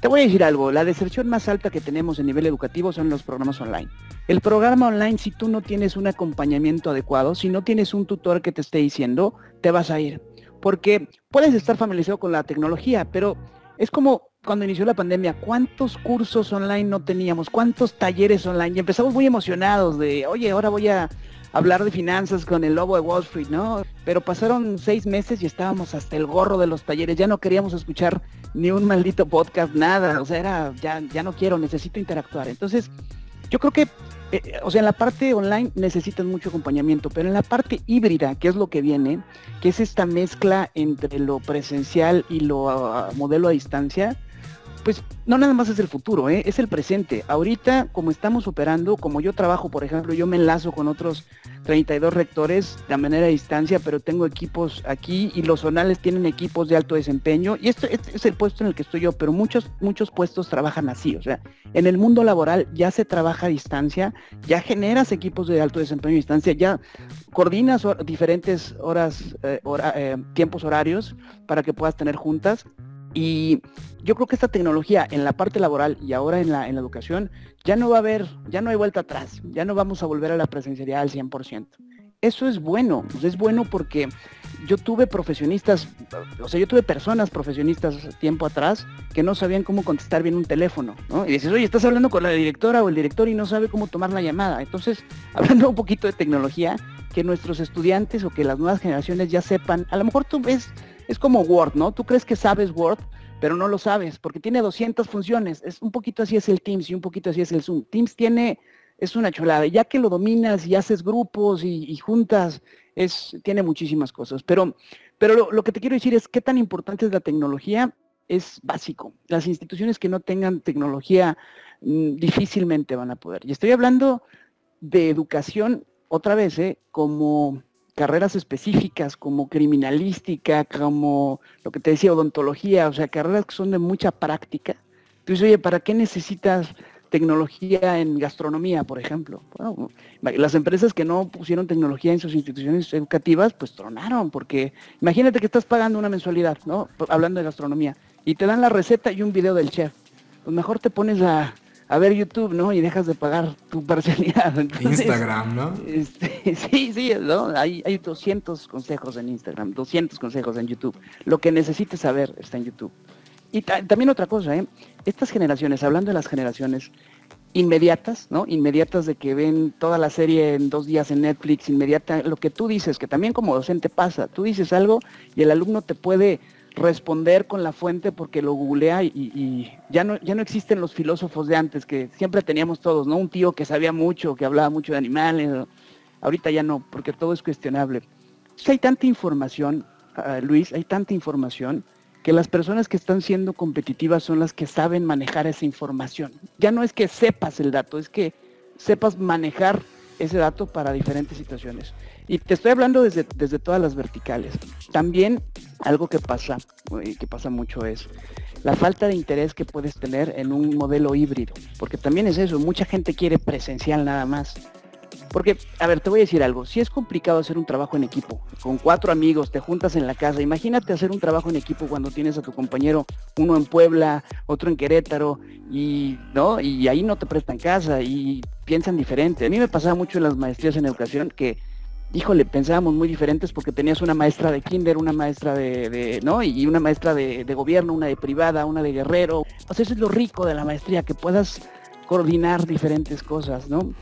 Te voy a decir algo, la deserción más alta que tenemos en nivel educativo son los programas online. El programa online, si tú no tienes un acompañamiento adecuado, si no tienes un tutor que te esté diciendo, te vas a ir. Porque puedes estar familiarizado con la tecnología, pero es como cuando inició la pandemia, ¿cuántos cursos online no teníamos? ¿Cuántos talleres online? Y empezamos muy emocionados de, oye, ahora voy a hablar de finanzas con el lobo de Wall Street, ¿no? Pero pasaron seis meses y estábamos hasta el gorro de los talleres, ya no queríamos escuchar ni un maldito podcast, nada, o sea, era, ya, ya no quiero, necesito interactuar. Entonces, yo creo que, eh, o sea, en la parte online necesitas mucho acompañamiento, pero en la parte híbrida, que es lo que viene, que es esta mezcla entre lo presencial y lo ah, modelo a distancia, pues no nada más es el futuro, ¿eh? es el presente. Ahorita, como estamos operando, como yo trabajo, por ejemplo, yo me enlazo con otros 32 rectores de manera de distancia, pero tengo equipos aquí y los zonales tienen equipos de alto desempeño y esto, este es el puesto en el que estoy yo, pero muchos, muchos puestos trabajan así, o sea, en el mundo laboral ya se trabaja a distancia, ya generas equipos de alto desempeño a distancia, ya coordinas diferentes horas, eh, eh, tiempos horarios para que puedas tener juntas y yo creo que esta tecnología en la parte laboral y ahora en la, en la educación ya no va a haber, ya no hay vuelta atrás, ya no vamos a volver a la presencialidad al 100%. Eso es bueno, es bueno porque yo tuve profesionistas, o sea, yo tuve personas profesionistas tiempo atrás que no sabían cómo contestar bien un teléfono, ¿no? Y dices, oye, estás hablando con la directora o el director y no sabe cómo tomar la llamada. Entonces, hablando un poquito de tecnología, que nuestros estudiantes o que las nuevas generaciones ya sepan, a lo mejor tú ves es como Word, ¿no? Tú crees que sabes Word, pero no lo sabes, porque tiene 200 funciones. Es un poquito así es el Teams y un poquito así es el Zoom. Teams tiene, es una chulada. Ya que lo dominas y haces grupos y, juntas, es, tiene muchísimas cosas. Pero, pero lo, que te quiero decir es qué tan importante es la tecnología. Es básico. Las instituciones que no tengan tecnología mm, difícilmente van a poder. Y estoy hablando de educación otra vez, ¿eh? como carreras específicas como criminalística, como lo que te decía, odontología, o sea, carreras que son de mucha práctica. Entonces, oye, ¿para qué necesitas tecnología en gastronomía, por ejemplo? Las empresas que no pusieron tecnología en sus instituciones educativas, pues tronaron, porque imagínate que estás pagando una mensualidad, ¿no? Hablando de gastronomía, y te dan la receta y un video del chef. Pues mejor te pones a a ver YouTube, ¿no? Y dejas de pagar tu parcialidad. Instagram, ¿no? Este, sí, sí, ¿no? Hay, hay 200 consejos en Instagram, 200 consejos en YouTube. Lo que necesites saber está en YouTube. Y también otra cosa, ¿eh? Estas generaciones, hablando de las generaciones inmediatas, ¿no? Inmediatas de que ven toda la serie en dos días en Netflix, inmediata, lo que tú dices, que también como docente pasa, tú dices algo y el alumno te puede responder con la fuente porque lo googlea y, ya, no, ya no existen los filósofos de antes, que siempre teníamos todos, ¿no? Un tío que sabía mucho, que hablaba mucho de animales. Ahorita ya no, porque todo es cuestionable. hay tanta información, ah, Luis, hay tanta información que las personas que están siendo competitivas son las que saben manejar esa información. Ya no es que sepas el dato, es que sepas manejar ese dato para diferentes situaciones. Y te estoy hablando desde, desde todas las verticales. También algo que pasa, que pasa mucho es la falta de interés que puedes tener en un modelo híbrido, porque también es eso, mucha gente quiere presencial nada más. Porque, a ver, te voy a decir algo, si es complicado hacer un trabajo en equipo, con cuatro amigos, te juntas en la casa, imagínate hacer un trabajo en equipo cuando tienes a tu compañero, uno en Puebla, otro en Querétaro, y no, y ahí no te prestan casa y piensan diferente. A mí me pasaba mucho en las maestrías en educación que híjole, pensábamos muy diferentes porque tenías una maestra de kinder, una maestra de, ¿no? Y una maestra de, gobierno, una de privada, una de guerrero. O sea, eso es lo rico de la maestría, que puedas coordinar diferentes cosas, ¿no?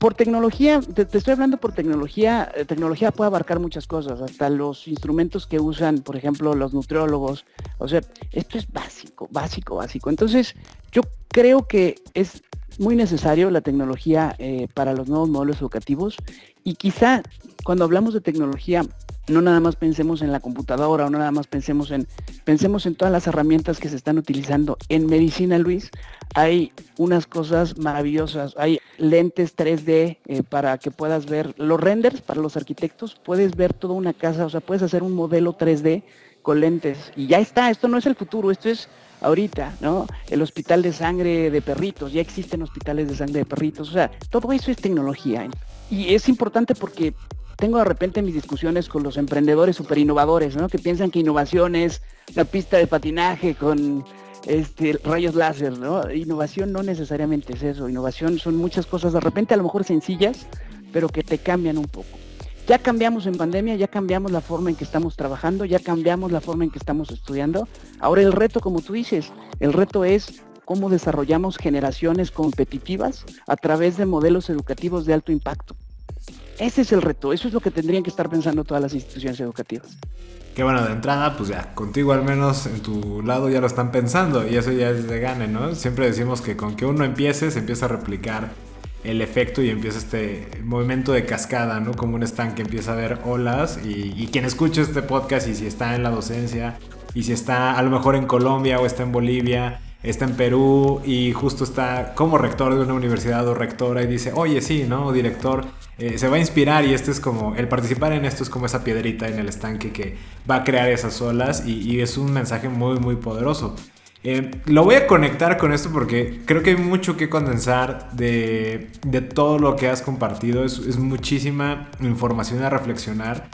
por tecnología, te, estoy hablando por tecnología, eh, tecnología puede abarcar muchas cosas, hasta los instrumentos que usan, por ejemplo, los nutriólogos. O sea, esto es básico, básico, básico. Entonces, yo creo que es muy necesario la tecnología eh, para los nuevos modelos educativos. Y quizá cuando hablamos de tecnología no nada más pensemos en la computadora o no nada más pensemos en pensemos en todas las herramientas que se están utilizando. En medicina Luis hay unas cosas maravillosas. Hay lentes 3D eh, para que puedas ver los renders para los arquitectos. Puedes ver toda una casa o sea puedes hacer un modelo 3D con lentes. Y ya está esto no es el futuro esto es ahorita, ¿no? El hospital de sangre de perritos, ya existen hospitales de sangre de perritos, o sea, todo eso es tecnología. Y es importante porque tengo de repente mis discusiones con los emprendedores super innovadores, ¿no? Que piensan que innovación es la pista de patinaje con este, rayos láser, ¿no? Innovación no necesariamente es eso, innovación son muchas cosas de repente a lo mejor sencillas, pero que te cambian un poco. Ya cambiamos en pandemia, ya cambiamos la forma en que estamos trabajando, ya cambiamos la forma en que estamos estudiando. Ahora el reto, como tú dices, el reto es cómo desarrollamos generaciones competitivas a través de modelos educativos de alto impacto. Ese es el reto, eso es lo que tendrían que estar pensando todas las instituciones educativas. Que bueno, de entrada, pues ya, contigo al menos en tu lado ya lo están pensando y eso ya es de gane, ¿no? Siempre decimos que con que uno empiece se empieza a replicar el efecto y empieza este movimiento de cascada, ¿no? Como un estanque empieza a haber olas y, quien escucha este podcast y si está en la docencia y si está a lo mejor en Colombia o está en Bolivia, está en Perú y justo está como rector de una universidad o rectora y dice, oye, sí, ¿no? director, eh, se va a inspirar y este es como, el participar en esto es como esa piedrita en el estanque que va a crear esas olas y es un mensaje muy, muy poderoso. Eh, lo voy a conectar con esto porque creo que hay mucho que condensar de, todo lo que has compartido. Es, muchísima información a reflexionar.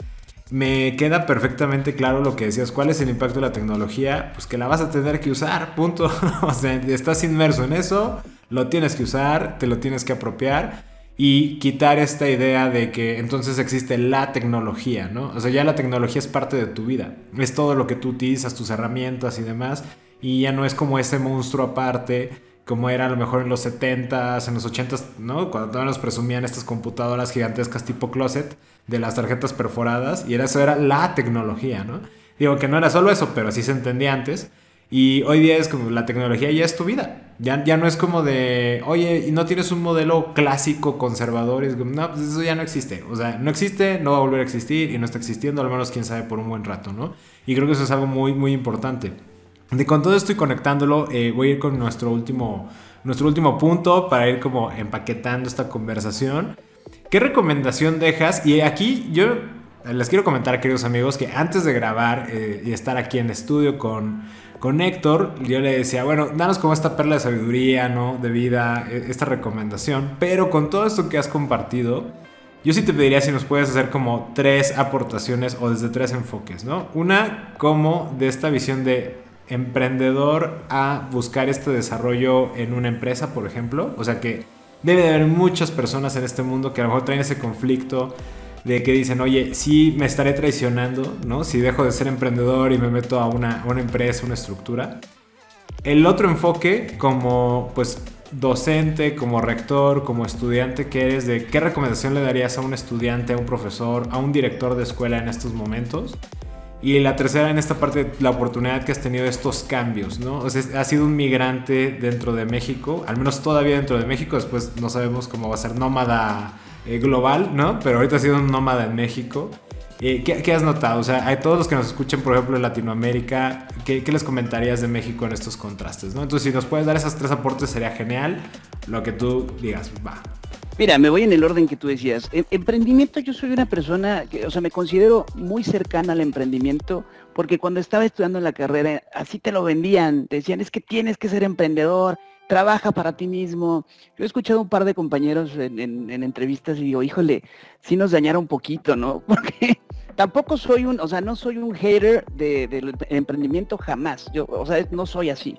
Me queda perfectamente claro lo que decías. ¿Cuál es el impacto de la tecnología? Pues que la vas a tener que usar, punto. o sea, estás inmerso en eso, lo tienes que usar, te lo tienes que apropiar y quitar esta idea de que entonces existe la tecnología, ¿no? O sea, ya la tecnología es parte de tu vida. Es todo lo que tú utilizas, tus herramientas y demás y ya no es como ese monstruo aparte como era a lo mejor en los 70s, en los 80s, ¿no? Cuando todavía nos presumían estas computadoras gigantescas tipo closet de las tarjetas perforadas y era, eso era la tecnología, ¿no? Digo que no era solo eso, pero así se entendía antes. Y hoy día es como la tecnología ya es tu vida. Ya, ya no es como de, oye, y no tienes un modelo clásico conservador. Es como, no, pues eso ya no existe. O sea, no existe, no va a volver a existir y no está existiendo, al menos quién sabe por un buen rato, ¿no? Y creo que eso es algo muy, muy importante. De con todo esto y conectándolo, eh, voy a ir con nuestro último, nuestro último punto para ir como empaquetando esta conversación. ¿Qué recomendación dejas? Y aquí yo les quiero comentar, queridos amigos, que antes de grabar eh, y estar aquí en estudio con, con Héctor, yo le decía, bueno, danos como esta perla de sabiduría, ¿no? De vida, e, esta recomendación. Pero con todo esto que has compartido, yo sí te pediría si nos puedes hacer como tres aportaciones o desde tres enfoques, ¿no? Una, como de esta visión de emprendedor a buscar este desarrollo en una empresa, por ejemplo. O sea que debe de haber muchas personas en este mundo que a lo mejor traen ese conflicto de que dicen, oye, sí me estaré traicionando, ¿no? Si dejo de ser emprendedor y me meto a una, una empresa, una estructura. El otro enfoque como pues docente, como rector, como estudiante que eres, de qué recomendación le darías a un estudiante, a un profesor, a un director de escuela en estos momentos y la tercera en esta parte, la oportunidad que has tenido estos cambios, ¿no? O sea, has sido un migrante dentro de México, al menos todavía dentro de México, después no sabemos cómo va a ser nómada eh, global, ¿no? Pero ahorita has sido un nómada en México. Eh, ¿qué, has notado? O sea, hay todos los que nos escuchen, por ejemplo, en Latinoamérica, ¿qué, ¿qué, les comentarías de México en estos contrastes? ¿no? Entonces, si nos puedes dar esas tres aportes, sería genial. Lo que tú digas, va. Mira, me voy en el orden que tú decías. Emprendimiento, yo soy una persona que, o sea, me considero muy cercana al emprendimiento, porque cuando estaba estudiando la carrera, así te lo vendían, te decían, es que tienes que ser emprendedor, trabaja para ti mismo. Yo he escuchado un par de compañeros en, entrevistas y digo, híjole, sí nos dañaron un poquito, ¿no? Porque tampoco soy un, o sea, no soy un hater del emprendimiento jamás. Yo, o sea, no soy así.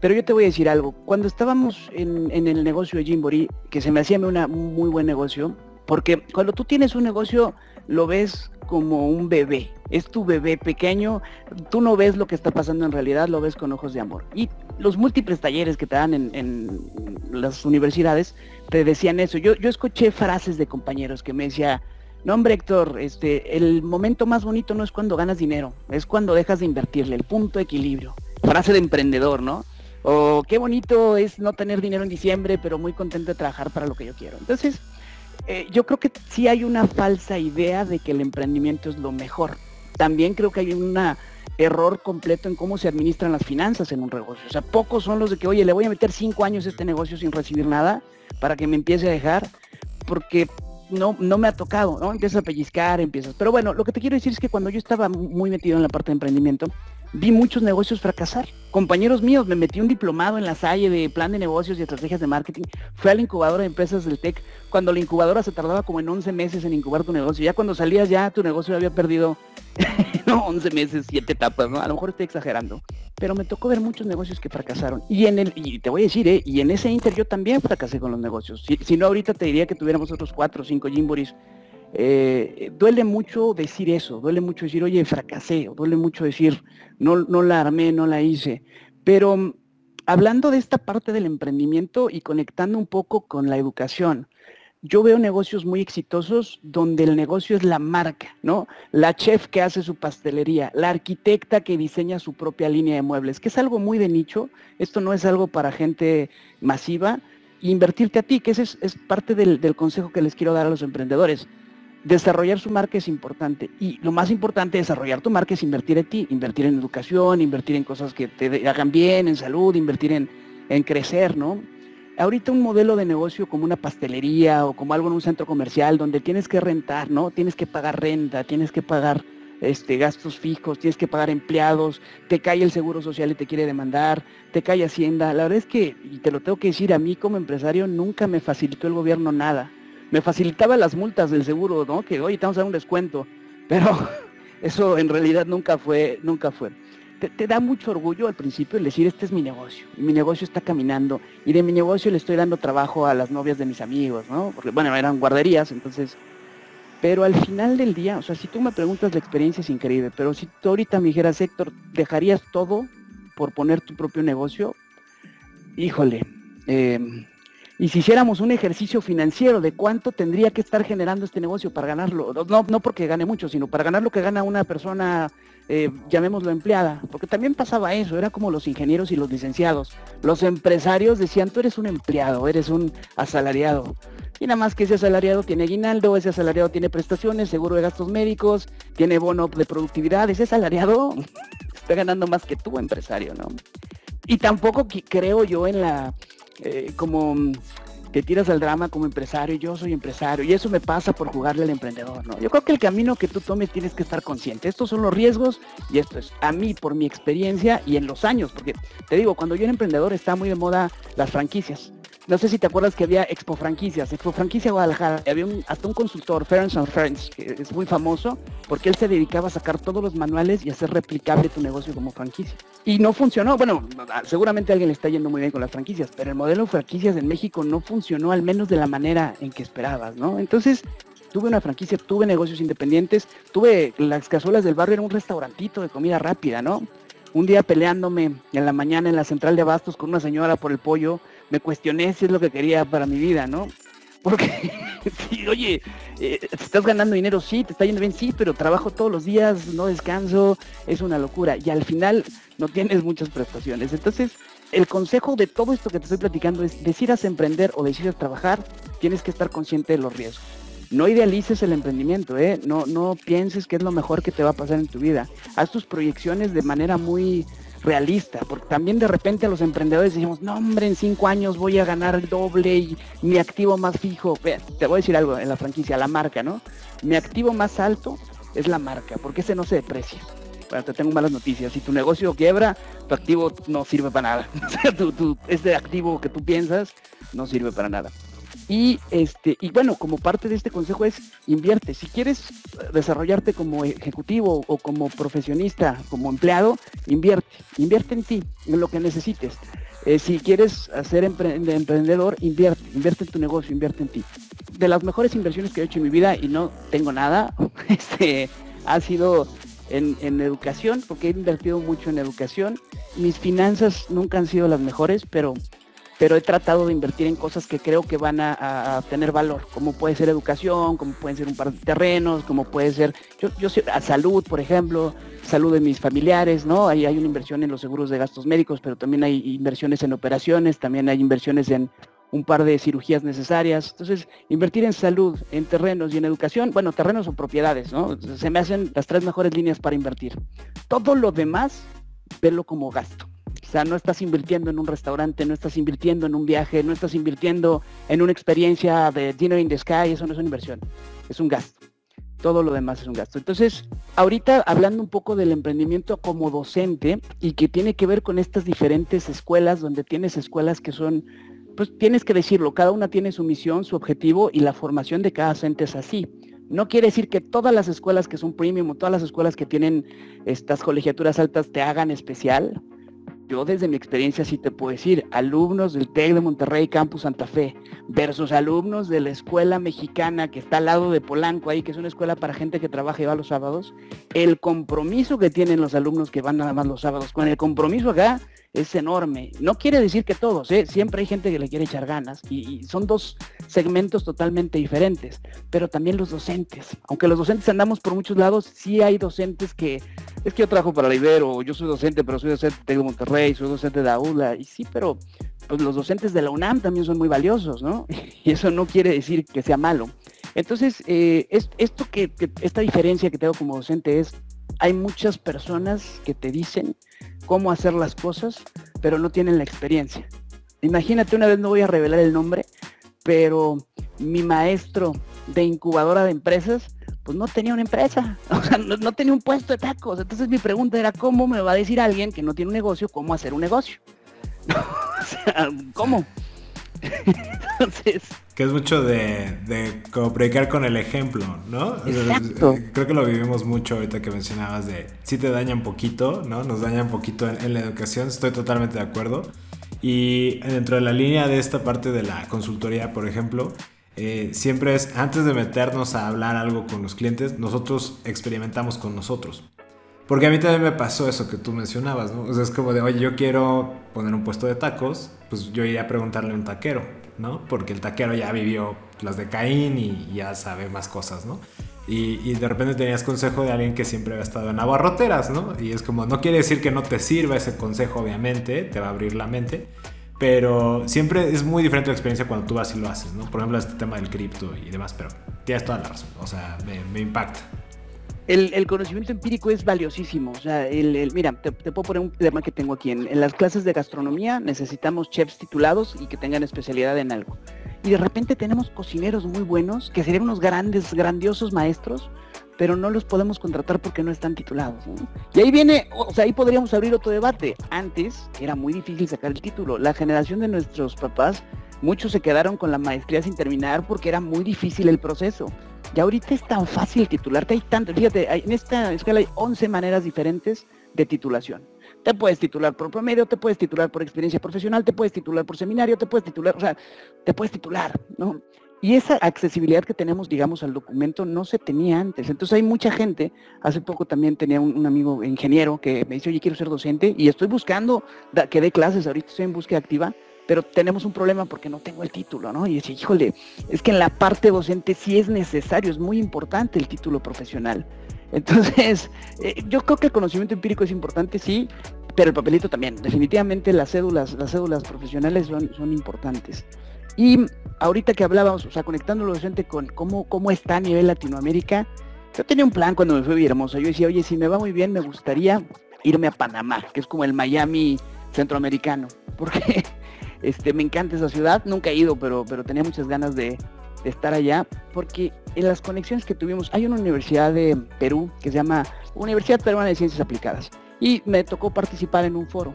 Pero yo te voy a decir algo. Cuando estábamos en, el negocio de Jimbori, que se me hacía una, un muy buen negocio, porque cuando tú tienes un negocio, lo ves como un bebé. Es tu bebé pequeño, tú no ves lo que está pasando en realidad, lo ves con ojos de amor. Y los múltiples talleres que te dan en, las universidades te decían eso. Yo, yo escuché frases de compañeros que me decía, no hombre Héctor, este, el momento más bonito no es cuando ganas dinero, es cuando dejas de invertirle, el punto de equilibrio. Frase de emprendedor, ¿no? O qué bonito es no tener dinero en diciembre, pero muy contento de trabajar para lo que yo quiero. Entonces, eh, yo creo que sí hay una falsa idea de que el emprendimiento es lo mejor. También creo que hay un error completo en cómo se administran las finanzas en un negocio. O sea, pocos son los de que, oye, le voy a meter cinco años a este negocio sin recibir nada para que me empiece a dejar, porque no, no me ha tocado, ¿no? Empiezas a pellizcar, empiezas. Pero bueno, lo que te quiero decir es que cuando yo estaba muy metido en la parte de emprendimiento, vi muchos negocios fracasar. Compañeros míos, me metí un diplomado en la Salle de plan de negocios y estrategias de marketing. Fui a la incubadora de empresas del TEC cuando la incubadora se tardaba como en 11 meses en incubar tu negocio. Ya cuando salías ya tu negocio había perdido no, 11 meses, 7 etapas, ¿no? A lo mejor estoy exagerando. Pero me tocó ver muchos negocios que fracasaron. Y en el, y te voy a decir, ¿eh? Y en ese inter yo también fracasé con los negocios. Si, si no, ahorita te diría que tuviéramos otros 4 o 5 Jimboris eh, duele mucho decir eso, duele mucho decir, oye, fracasé, duele mucho decir, no, no la armé, no la hice. Pero mm, hablando de esta parte del emprendimiento y conectando un poco con la educación, yo veo negocios muy exitosos donde el negocio es la marca, ¿no? La chef que hace su pastelería, la arquitecta que diseña su propia línea de muebles, que es algo muy de nicho, esto no es algo para gente masiva, invertirte a ti, que ese es, parte del consejo que les quiero dar a los emprendedores desarrollar su marca es importante. Y lo más importante de desarrollar tu marca es invertir en ti, invertir en educación, invertir en cosas que te hagan bien, en salud, invertir en, en crecer, ¿no? Ahorita un modelo de negocio como una pastelería o como algo en un centro comercial donde tienes que rentar, ¿no? Tienes que pagar renta, tienes que pagar este, gastos fijos, tienes que pagar empleados, te cae el seguro social y te quiere demandar, te cae Hacienda. La verdad es que, y te lo tengo que decir, a mí como empresario nunca me facilitó el gobierno nada me facilitaba las multas del seguro, ¿no? Que oye, te vamos a dar un descuento. Pero eso en realidad nunca fue, nunca fue. Te, da mucho orgullo al principio el decir, este es mi negocio, mi negocio está caminando, y de mi negocio le estoy dando trabajo a las novias de mis amigos, ¿no? Porque, bueno, eran guarderías, entonces... Pero al final del día, o sea, si tú me preguntas, la experiencia es increíble, pero si tú ahorita me dijeras, Héctor, ¿dejarías todo por poner tu propio negocio? Híjole, eh, y si hiciéramos un ejercicio financiero de cuánto tendría que estar generando este negocio para ganarlo, no, no porque gane mucho, sino para ganar lo que gana una persona, eh, llamémoslo empleada, porque también pasaba eso, era como los ingenieros y los licenciados. Los empresarios decían, tú eres un empleado, eres un asalariado. Y nada más que ese asalariado tiene aguinaldo, ese asalariado tiene prestaciones, seguro de gastos médicos, tiene bono de productividad, ese asalariado está ganando más que tú, empresario, ¿no? Y tampoco creo yo en la eh, como mm, te tiras al drama como empresario, yo soy empresario y eso me pasa por jugarle al emprendedor, ¿no? Yo creo que el camino que tú tomes tienes que estar consciente. Estos son los riesgos y esto es a mí por mi experiencia y en los años, porque te digo, cuando yo era emprendedor estaba muy de moda las franquicias. No sé si te acuerdas que había Expo Franquicias, Expo Franquicia Guadalajara, había hasta un consultor, Ferens and Friends, que es muy famoso porque él se dedicaba a sacar todos los manuales y hacer replicable tu negocio como franquicia. Y no funcionó, bueno, seguramente alguien le está yendo muy bien con las franquicias, pero el modelo de franquicias en México no funcionó al menos de la manera en que esperabas, ¿no? Entonces, tuve una franquicia, tuve negocios independientes, tuve las cazuelas del barrio, era un restaurantito de comida rápida, ¿no? Un día peleándome en la mañana en la central de abastos con una señora por el pollo, me cuestioné si es lo que quería para mi vida, ¿no? Porque, sí, oye, eh, estás ganando dinero, sí, te está yendo bien, sí, pero trabajo todos los días, no descanso, es una locura. Y al final no tienes muchas prestaciones. Entonces, el consejo de todo esto que te estoy platicando es, decidas emprender o decidas trabajar, tienes que estar consciente de los riesgos. No idealices el emprendimiento, ¿eh? no, no pienses que es lo mejor que te va a pasar en tu vida. Haz tus proyecciones de manera muy, realista, porque también de repente a los emprendedores decimos, no hombre, en cinco años voy a ganar el doble y mi activo más fijo, te voy a decir algo en la franquicia, la marca, ¿no? Mi activo más alto es la marca, porque ese no se deprecia. Bueno, te tengo malas noticias. Si tu negocio quiebra, tu activo no sirve para nada. O sea, ese activo que tú piensas no sirve para nada. Y este, y bueno, como parte de este consejo es invierte. Si quieres desarrollarte como ejecutivo o como profesionista, como empleado, invierte. Invierte en ti, en lo que necesites. Eh, si quieres ser emprendedor, invierte, invierte en tu negocio, invierte en ti. De las mejores inversiones que he hecho en mi vida y no tengo nada, este, ha sido en, educación, porque he invertido mucho en educación. Mis finanzas nunca han sido las mejores, pero pero he tratado de invertir en cosas que creo que van a, tener valor, como puede ser educación, como pueden ser un par de terrenos, como puede ser, yo, yo a salud, por ejemplo, salud de mis familiares, ¿no? Ahí hay una inversión en los seguros de gastos médicos, pero también hay inversiones en operaciones, también hay inversiones en un par de cirugías necesarias. Entonces, invertir en salud, en terrenos y en educación, bueno, terrenos o propiedades, ¿no? Se me hacen las tres mejores líneas para invertir. Todo lo demás, verlo como gasto. O sea, no estás invirtiendo en un restaurante, no estás invirtiendo en un viaje, no estás invirtiendo en una experiencia de dinner in the sky, eso no es una inversión, es un gasto. Todo lo demás es un gasto. Entonces, ahorita hablando un poco del emprendimiento como docente y que tiene que ver con estas diferentes escuelas, donde tienes escuelas que son, pues tienes que decirlo, cada una tiene su misión, su objetivo y la formación de cada docente es así. No quiere decir que todas las escuelas que son premium o todas las escuelas que tienen estas colegiaturas altas te hagan especial yo desde mi experiencia sí te puedo decir, alumnos del TEC de Monterrey Campus Santa Fe versus alumnos de la escuela mexicana que está al lado de Polanco ahí, que es una escuela para gente que trabaja y va los sábados, el compromiso que tienen los alumnos que van nada más los sábados, con el compromiso acá es enorme. No quiere decir que todos, ¿eh? siempre hay gente que le quiere echar ganas y, son dos segmentos totalmente diferentes, pero también los docentes. Aunque los docentes andamos por muchos lados, sí hay docentes que, es que yo trabajo para la Ibero, yo soy docente, pero soy docente de Monterrey, soy docente de AULA, y sí, pero pues los docentes de la UNAM también son muy valiosos, ¿no? Y eso no quiere decir que sea malo. Entonces, eh, esto que, esta diferencia que tengo como docente es, hay muchas personas que te dicen cómo hacer las cosas, pero no tienen la experiencia. Imagínate, una vez no voy a revelar el nombre, pero mi maestro de incubadora de empresas, pues no tenía una empresa, o sea, no, tenía un puesto de tacos. Entonces mi pregunta era, ¿cómo me va a decir alguien que no tiene un negocio cómo hacer un negocio? o sea, ¿cómo? Entonces... Que es mucho de, de como predicar con el ejemplo, ¿no? Creo que lo vivimos mucho ahorita que mencionabas de si te daña un poquito, ¿no? Nos daña un poquito en, la educación, estoy totalmente de acuerdo. Y dentro de la línea de esta parte de la consultoría, por ejemplo, eh, siempre es antes de meternos a hablar algo con los clientes, nosotros experimentamos con nosotros. Porque a mí también me pasó eso que tú mencionabas, ¿no? O sea, es como de, oye, yo quiero poner un puesto de tacos, pues yo iría a preguntarle a un taquero, ¿no? Porque el taquero ya vivió las de Caín y ya sabe más cosas, ¿no? Y, y, de repente tenías consejo de alguien que siempre había estado en abarroteras, ¿no? Y es como, no quiere decir que no te sirva ese consejo, obviamente, te va a abrir la mente, pero siempre es muy diferente la experiencia cuando tú vas y lo haces, ¿no? Por ejemplo, este tema del cripto y demás, pero tienes toda la razón, o sea, me impacta el, conocimiento empírico es valiosísimo. O sea, el, mira, te, puedo poner un tema que tengo aquí. En, las clases de gastronomía necesitamos chefs titulados y que tengan especialidad en algo. Y de repente tenemos cocineros muy buenos, que serían unos grandes, grandiosos maestros, pero no los podemos contratar porque no están titulados. Y ahí viene, o sea, ahí podríamos abrir otro debate. Antes era muy difícil sacar el título. La generación de nuestros papás, muchos se quedaron con la maestría sin terminar porque era muy difícil el proceso. Y ahorita es tan fácil titularte, hay tanto, fíjate, en esta escuela hay 11 maneras diferentes de titulación. Te puedes titular por promedio, te puedes titular por experiencia profesional, te puedes titular por seminario, te puedes titular, o sea, te puedes titular, ¿no? Y esa accesibilidad que tenemos, digamos, al documento no se tenía antes. Entonces hay mucha gente, hace poco también tenía un, amigo ingeniero que me dice, oye, quiero ser docente y estoy buscando que dé clases, ahorita estoy en búsqueda activa pero tenemos un problema porque no tengo el título, ¿no? Y decía, híjole, es que en la parte docente sí es necesario, es muy importante el título profesional. Entonces, eh, yo creo que el conocimiento empírico es importante, sí, pero el papelito también. Definitivamente las cédulas, las cédulas profesionales son, importantes. Y ahorita que hablábamos, o sea, conectando lo docente con cómo, cómo está a nivel Latinoamérica, yo tenía un plan cuando me fui a Villahermosa. Yo decía, oye, si me va muy bien, me gustaría irme a Panamá, que es como el Miami centroamericano. Porque este, me encanta esa ciudad, nunca he ido, pero, pero tenía muchas ganas de, estar allá, porque en las conexiones que tuvimos, hay una universidad de Perú que se llama Universidad Peruana de Ciencias Aplicadas, y me tocó participar en un foro.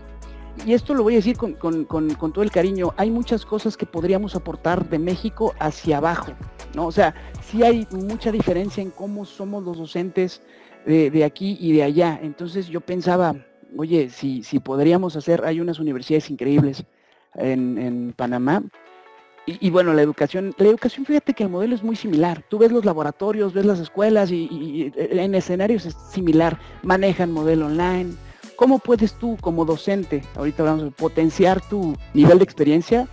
Y esto lo voy a decir con, todo el cariño, hay muchas cosas que podríamos aportar de México hacia abajo, ¿no? O sea, sí hay mucha diferencia en cómo somos los docentes de, aquí y de allá. Entonces yo pensaba, oye, si, si podríamos hacer, hay unas universidades increíbles en, Panamá, y, bueno, la educación, la educación, fíjate que el modelo es muy similar. Tú ves los laboratorios, ves las escuelas y, en escenarios es similar. Manejan modelo online. ¿Cómo puedes tú como docente, ahorita hablamos de potenciar tu nivel de experiencia?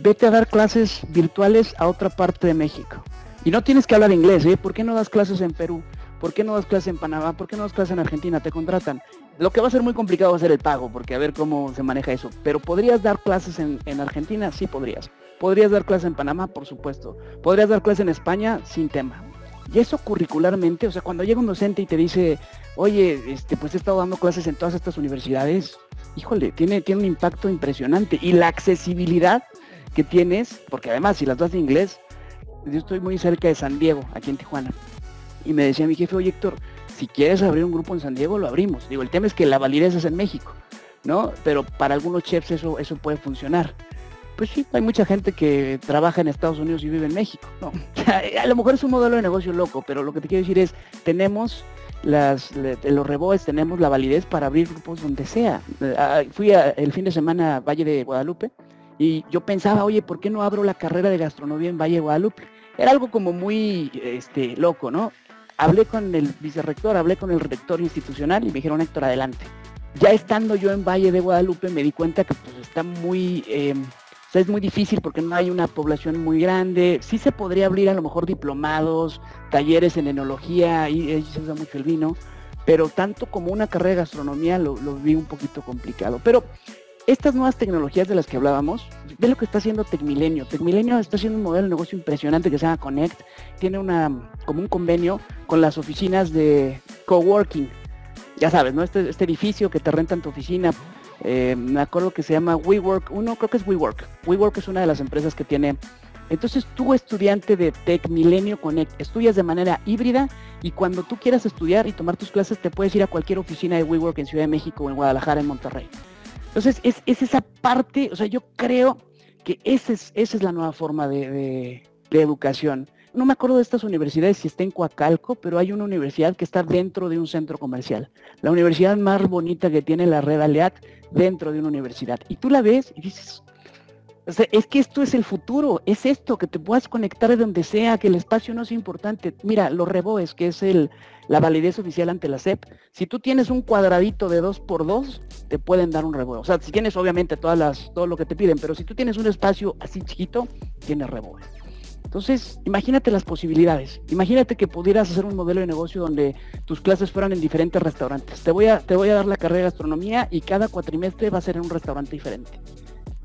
Vete a dar clases virtuales a otra parte de México. Y no tienes que hablar inglés, ¿eh? ¿Por qué no das clases en Perú? ¿Por qué no das clases en Panamá? ¿Por qué no das clases en Argentina? Te contratan. Lo que va a ser muy complicado va a ser el pago, porque a ver cómo se maneja eso. Pero podrías dar clases en, en Argentina, sí podrías. Podrías dar clase en Panamá, por supuesto. Podrías dar clase en España sin tema. Y eso curricularmente, o sea, cuando llega un docente y te dice, oye, este, pues he estado dando clases en todas estas universidades, híjole, tiene, tiene un impacto impresionante. Y la accesibilidad que tienes, porque además si las das en inglés, yo estoy muy cerca de San Diego, aquí en Tijuana. Y me decía mi jefe, oye Héctor, si quieres abrir un grupo en San Diego, lo abrimos. Digo, el tema es que la validez es en México, ¿no? Pero para algunos chefs eso, eso puede funcionar pues sí, hay mucha gente que trabaja en Estados Unidos y vive en México. No, a lo mejor es un modelo de negocio loco, pero lo que te quiero decir es, tenemos los reboes, tenemos la validez para abrir grupos donde sea. Ah, fui el fin de semana a Valle de Guadalupe y yo pensaba, oye, ¿por qué no abro la carrera de gastronomía en Valle de Guadalupe? Era algo como muy este, loco, ¿no? Hablé con el vicerrector, hablé con el rector institucional y me dijeron, Héctor, adelante. Ya estando yo en Valle de Guadalupe me di cuenta que pues, está muy... Em, es muy difícil porque no hay una población muy grande. Sí se podría abrir a lo mejor diplomados, talleres en enología, y se usa mucho el vino, pero tanto como una carrera de gastronomía lo, vi un poquito complicado. Pero estas nuevas tecnologías de las que hablábamos, ve lo que está haciendo Tecmilenio. Tecmilenio está haciendo un modelo de negocio impresionante que se llama Connect. Tiene una como un convenio con las oficinas de coworking. Ya sabes, ¿no? Este, este edificio que te rentan tu oficina eh, me acuerdo que se llama WeWork, uno creo que es WeWork. WeWork es una de las empresas que tiene. Entonces tú estudiante de Tech Milenio Connect, estudias de manera híbrida y cuando tú quieras estudiar y tomar tus clases te puedes ir a cualquier oficina de WeWork en Ciudad de México en Guadalajara, en Monterrey. Entonces es, esa parte, o sea, yo creo que esa es, la nueva forma de educación no me acuerdo de estas universidades si está en Coacalco, pero hay una universidad que está dentro de un centro comercial. La universidad más bonita que tiene la red Aleat dentro de una universidad. Y tú la ves y dices, es que esto es el futuro, es esto, que te puedas conectar de donde sea, que el espacio no es importante. Mira, los reboes, que es el, la validez oficial ante la SEP, si tú tienes un cuadradito de 2 por 2 te pueden dar un reboe. O sea, si tienes obviamente todas las, todo lo que te piden, pero si tú tienes un espacio así chiquito, tienes reboe. Entonces, imagínate las posibilidades. Imagínate que pudieras hacer un modelo de negocio donde tus clases fueran en diferentes restaurantes. Te voy a, te voy a dar la carrera de gastronomía y cada cuatrimestre va a ser en un restaurante diferente.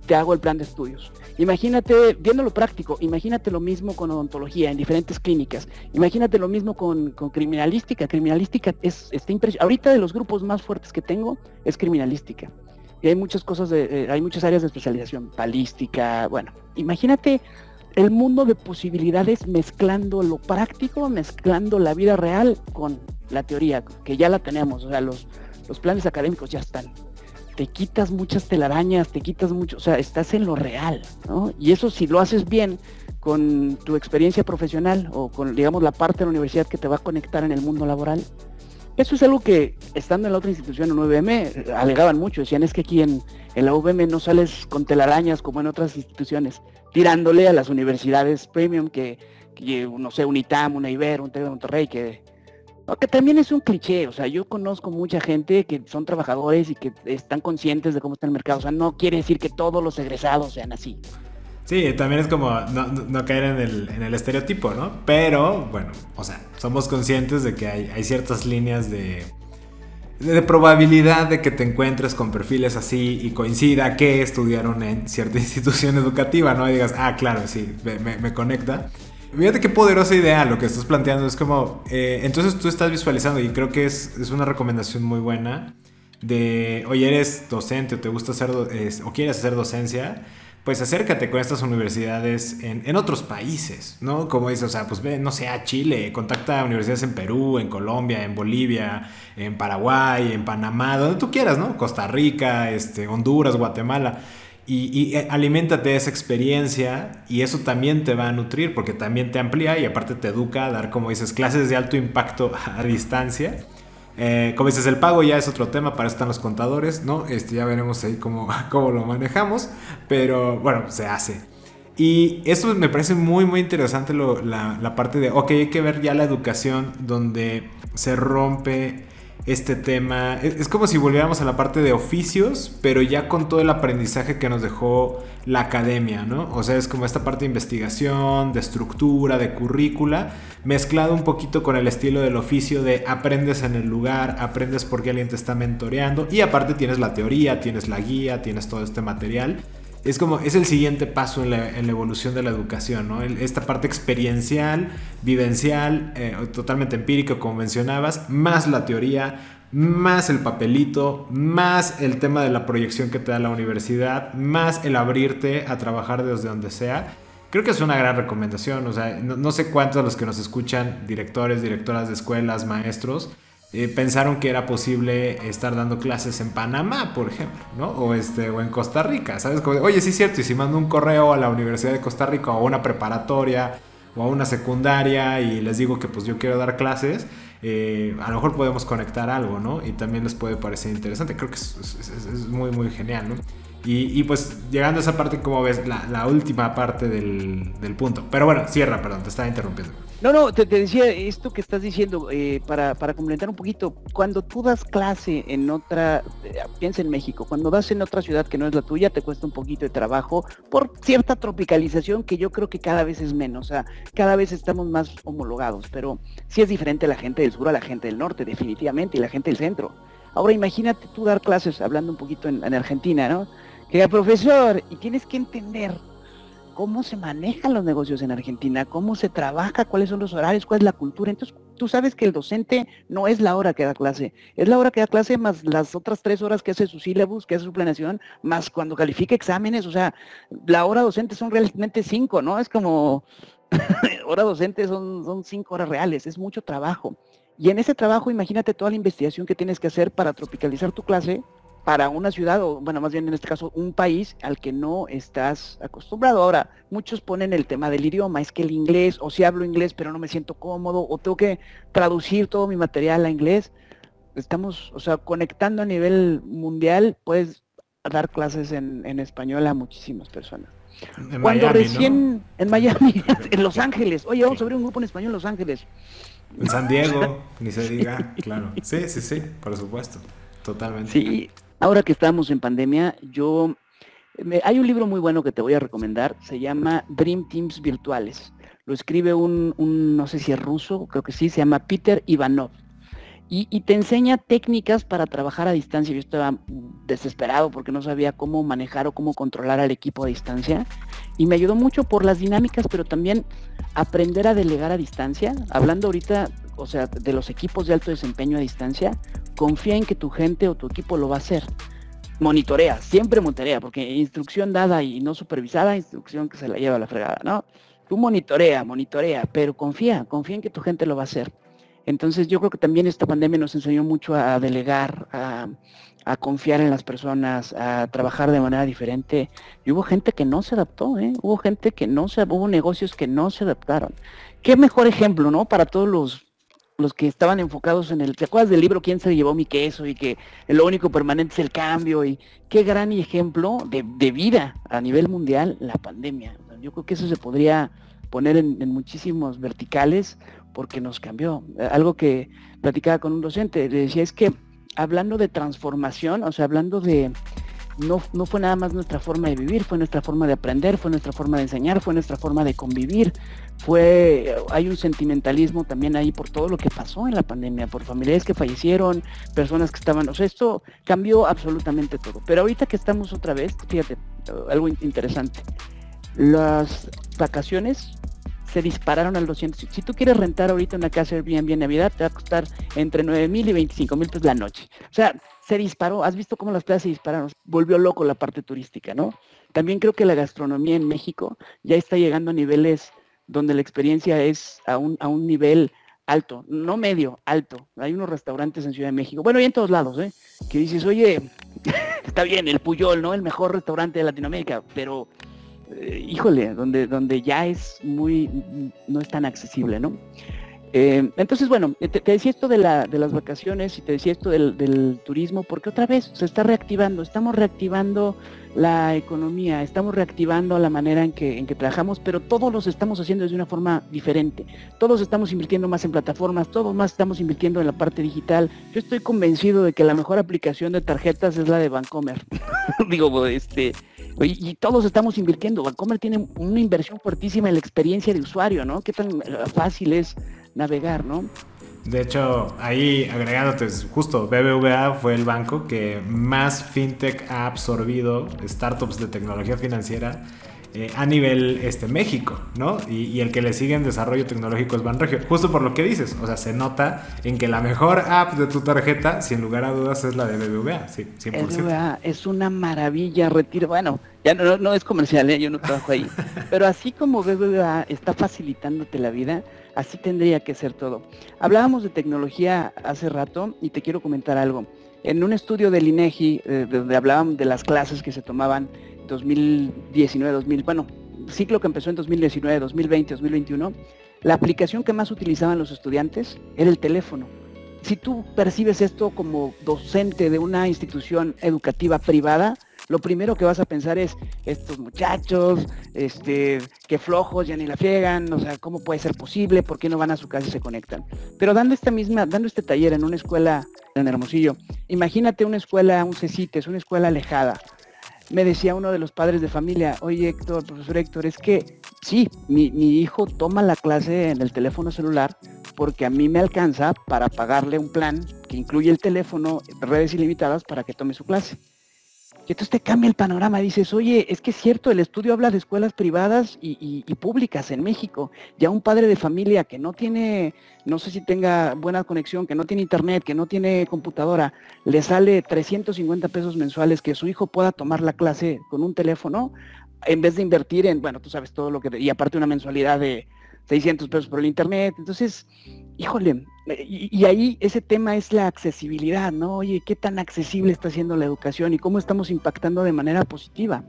Te hago el plan de estudios. Imagínate, viendo lo práctico, imagínate lo mismo con odontología en diferentes clínicas. Imagínate lo mismo con, criminalística. Criminalística es, está impresionante. Ahorita de los grupos más fuertes que tengo es criminalística. Y hay muchas cosas, de, eh, hay muchas áreas de especialización, balística, bueno, imagínate el mundo de posibilidades mezclando lo práctico, mezclando la vida real con la teoría, que ya la tenemos, o sea, los, los planes académicos ya están. Te quitas muchas telarañas, te quitas mucho, o sea, estás en lo real, ¿no? Y eso si lo haces bien con tu experiencia profesional o con, digamos, la parte de la universidad que te va a conectar en el mundo laboral, eso es algo que, estando en la otra institución, en UVM, alegaban mucho. Decían, es que aquí en, la UVM no sales con telarañas como en otras instituciones, tirándole a las universidades premium que, no sé, un ITAM, una IBER, un de Monterrey, que, que también es un cliché. O sea, yo conozco mucha gente que son trabajadores y que están conscientes de cómo está el mercado. O sea, no quiere decir que todos los egresados sean así. Sí, también es como no, caer en el, estereotipo, ¿no? Pero, bueno, o sea, somos conscientes de que hay, ciertas líneas de, probabilidad de que te encuentres con perfiles así y coincida que estudiaron en cierta institución educativa, ¿no? Y digas, ah, claro, sí, me, conecta. Fíjate qué poderosa idea lo que estás planteando. Es como, eh, entonces tú estás visualizando y creo que es, es una recomendación muy buena de, oye, eres docente o te gusta hacer, o quieres hacer docencia pues acércate con estas universidades en, otros países, ¿no? Como dices, o sea, pues ve, no sé, Chile, contacta a universidades en Perú, en Colombia, en Bolivia, en Paraguay, en Panamá, donde tú quieras, ¿no? Costa Rica, este, Honduras, Guatemala. Y, y eh, aliméntate de esa experiencia y eso también te va a nutrir porque también te amplía y aparte te educa a dar, como dices, clases de alto impacto a distancia eh, como dices, el pago ya es otro tema, para eso están los contadores, ¿no? Este, ya veremos ahí cómo, cómo lo manejamos, pero bueno, se hace. Y esto me parece muy, muy interesante la, la, parte de, ok, hay que ver ya la educación donde se rompe este tema. Es, como si volviéramos a la parte de oficios, pero ya con todo el aprendizaje que nos dejó la academia, ¿no? O sea, es como esta parte de investigación, de estructura, de currícula, mezclado un poquito con el estilo del oficio de aprendes en el lugar, aprendes porque alguien te está mentoreando y aparte tienes la teoría, tienes la guía, tienes todo este material es como, es el siguiente paso en la, evolución de la educación, ¿no? esta parte experiencial, vivencial, eh, totalmente empírico, como mencionabas, más la teoría, más el papelito, más el tema de la proyección que te da la universidad, más el abrirte a trabajar desde donde sea. Creo que es una gran recomendación, o sea, no, no sé cuántos de los que nos escuchan, directores, directoras de escuelas, maestros, eh, pensaron que era posible estar dando clases en Panamá, por ejemplo, ¿no? O, este, o en Costa Rica, ¿sabes? Oye, sí es cierto, y si mando un correo a la Universidad de Costa Rica o a una preparatoria o a una secundaria y les digo que pues yo quiero dar clases, eh, a lo mejor podemos conectar algo, ¿no? Y también les puede parecer interesante, creo que es, muy, muy genial, ¿no? Y, pues llegando a esa parte, como ves, la, última parte del, punto. Pero bueno, cierra, perdón, te estaba interrumpiendo. No, no, te, decía esto que estás diciendo, eh, para, para complementar un poquito, cuando tú das clase en otra, eh, piensa en México, cuando das en otra ciudad que no es la tuya, te cuesta un poquito de trabajo por cierta tropicalización que yo creo que cada vez es menos, o sea, cada vez estamos más homologados, pero sí es diferente la gente del sur a la gente del norte, definitivamente, y la gente del centro. Ahora imagínate tú dar clases, hablando un poquito en Argentina, ¿no? que profesor, y tienes que entender cómo se manejan los negocios en Argentina, cómo se trabaja, cuáles son los horarios, cuál es la cultura. Entonces, tú sabes que el docente no es la hora que da clase, es la hora que da clase más las otras tres horas que hace su sílabus, que hace su planeación, más cuando califica exámenes. O sea, la hora docente son realmente cinco, ¿no? Es como, hora docente son, son cinco horas reales, es mucho trabajo. Y en ese trabajo, imagínate toda la investigación que tienes que hacer para tropicalizar tu clase para una ciudad, o bueno, más bien en este caso, un país al que no estás acostumbrado. Ahora, muchos ponen el tema del idioma, es que el inglés, o si hablo inglés pero no me siento cómodo, o tengo que traducir todo mi material a inglés. Estamos, o sea, conectando a nivel mundial, puedes dar clases en, español a muchísimas personas. Cuando recién en Miami, en Los Ángeles, oye, vamos a abrir un grupo en español en Los Ángeles. En San Diego, ni se diga, claro. Sí, sí, sí, por supuesto, totalmente. Sí, Ahora que estamos en pandemia, yo hay un libro muy bueno que te voy a recomendar, se llama Dream Teams Virtuales. Lo escribe un, no sé si es ruso, creo que sí, se llama Peter Ivanov. Y, te enseña técnicas para trabajar a distancia. Yo estaba desesperado porque no sabía cómo manejar o cómo controlar al equipo a distancia. Y me ayudó mucho por las dinámicas, pero también aprender a delegar a distancia. Hablando ahorita, o sea, de los equipos de alto desempeño a distancia, confía en que tu gente o tu equipo lo va a hacer. Monitorea, siempre monitorea, porque instrucción dada y no supervisada, instrucción que se la lleva a la fregada, ¿no? Tú monitorea, monitorea, pero confía, confía en que tu gente lo va a hacer. Entonces yo creo que también esta pandemia nos enseñó mucho a delegar, a, confiar en las personas, a trabajar de manera diferente. Y hubo gente que no se adaptó, ¿eh? Hubo gente que no se, hubo negocios que no se adaptaron. Qué mejor ejemplo, ¿no? Para todos los los que estaban enfocados en el, ¿te acuerdas del libro ¿Quién se llevó mi queso? Y que lo único permanente es el cambio y qué gran ejemplo de, vida a nivel mundial la pandemia. Yo creo que eso se podría poner en, muchísimos verticales porque nos cambió. Algo que platicaba con un docente, decía es que hablando de transformación, o sea, hablando de, no, no, fue nada más nuestra forma de vivir, fue nuestra forma de aprender, fue nuestra forma de enseñar, fue nuestra forma de convivir, fue, hay un sentimentalismo también ahí por todo lo que pasó en la pandemia, por familiares que fallecieron, personas que estaban, o sea, esto cambió absolutamente todo. Pero ahorita que estamos otra vez, fíjate, algo interesante, las vacaciones se dispararon al 200. Si tú quieres rentar ahorita una casa Airbnb en Navidad, te va a costar entre 9 mil y 25 mil pesos la noche. O sea, se disparó. ¿Has visto cómo las plazas se dispararon? Volvió loco la parte turística, ¿no? También creo que la gastronomía en México ya está llegando a niveles donde la experiencia es a un, a un nivel alto, no medio, alto. Hay unos restaurantes en Ciudad de México, bueno, y en todos lados, ¿eh? que dices, oye, está bien, el Puyol, ¿no? El mejor restaurante de Latinoamérica, pero eh, híjole, donde, donde ya es muy, no es tan accesible, ¿no? Eh, entonces, bueno, te, decía esto de, la, de, las vacaciones y te decía esto del, del, turismo, porque otra vez se está reactivando, estamos reactivando la economía, estamos reactivando la manera en que, en que trabajamos, pero todos los estamos haciendo de una forma diferente. Todos estamos invirtiendo más en plataformas, todos más estamos invirtiendo en la parte digital. Yo estoy convencido de que la mejor aplicación de tarjetas es la de Bancomer. Digo, este, y, todos estamos invirtiendo. Bancomer tiene una inversión fuertísima en la experiencia de usuario, ¿no? Qué tan eh, fácil es navegar, ¿no? De hecho, ahí agregándote, justo BBVA fue el banco que más fintech ha absorbido startups de tecnología financiera eh, a nivel este, México, ¿no? Y, el que le sigue en desarrollo tecnológico es Banregio. Justo por lo que dices, o sea, se nota en que la mejor app de tu tarjeta, sin lugar a dudas, es la de BBVA, sí, 100%. BBVA es una maravilla, retiro, bueno, ya no, no es comercial, ¿eh? yo no trabajo ahí, pero así como BBVA está facilitándote la vida, Así tendría que ser todo. Hablábamos de tecnología hace rato y te quiero comentar algo. En un estudio del INEGI, eh, donde hablaban de las clases que se tomaban 2019, 2000, bueno, ciclo que empezó en 2019, 2020, 2021, la aplicación que más utilizaban los estudiantes era el teléfono. Si tú percibes esto como docente de una institución educativa privada, lo primero que vas a pensar es, estos muchachos, este, qué flojos, ya ni la friegan, o sea, ¿cómo puede ser posible? ¿Por qué no van a su casa y se conectan? Pero dando esta misma, dando este taller en una escuela en Hermosillo, imagínate una escuela, un CECITES, una escuela alejada. Me decía uno de los padres de familia, oye Héctor, profesor Héctor, es que sí, mi, mi hijo toma la clase en el teléfono celular porque a mí me alcanza para pagarle un plan que incluye el teléfono, redes ilimitadas para que tome su clase. Y entonces te cambia el panorama, dices, oye, es que es cierto, el estudio habla de escuelas privadas y, públicas en México. Ya un padre de familia que no tiene, no sé si tenga buena conexión, que no tiene internet, que no tiene computadora, le sale 350 pesos mensuales que su hijo pueda tomar la clase con un teléfono, en vez de invertir en, bueno, tú sabes todo lo que, y aparte una mensualidad de 600 pesos por el internet. Entonces, híjole, y, ahí ese tema es la accesibilidad, ¿no? Oye, ¿qué tan accesible está siendo la educación y cómo estamos impactando de manera positiva?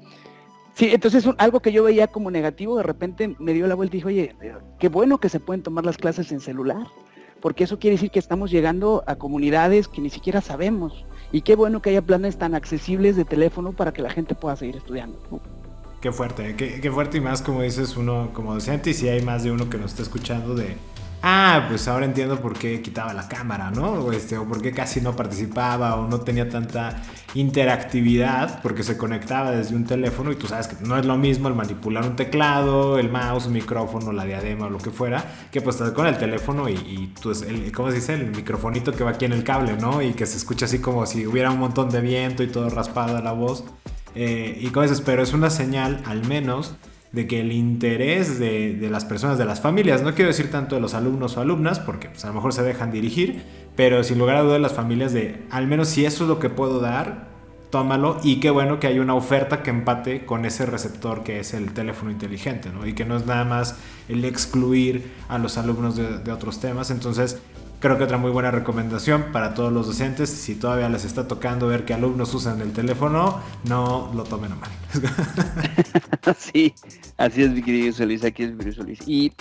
Sí, entonces algo que yo veía como negativo, de repente me dio la vuelta y dije, oye, qué bueno que se pueden tomar las clases en celular, porque eso quiere decir que estamos llegando a comunidades que ni siquiera sabemos. Y qué bueno que haya planes tan accesibles de teléfono para que la gente pueda seguir estudiando. Qué fuerte, qué, fuerte y más como dices uno como docente y si hay más de uno que nos está escuchando de, ah, pues ahora entiendo por qué quitaba la cámara, ¿no? O, este, o por qué casi no participaba o no tenía tanta interactividad porque se conectaba desde un teléfono y tú sabes que no es lo mismo el manipular un teclado, el mouse, un micrófono, la diadema o lo que fuera, que pues con el teléfono y, y el, ¿cómo se dice? El microfonito que va aquí en el cable, ¿no? Y que se escucha así como si hubiera un montón de viento y todo raspado a la voz. Eh, y como dices, pero es una señal al menos de que el interés de, las personas, de las familias, no quiero decir tanto de los alumnos o alumnas, porque pues, a lo mejor se dejan dirigir, pero sin lugar a dudas las familias de, al menos si eso es lo que puedo dar, tómalo y qué bueno que hay una oferta que empate con ese receptor que es el teléfono inteligente, ¿no? Y que no es nada más el excluir a los alumnos de, de otros temas, entonces Creo que otra muy buena recomendación para todos los docentes, si todavía les está tocando ver que alumnos usan el teléfono, no lo tomen a mal. sí, así es mi querido Solís, aquí es mi Solís. Y,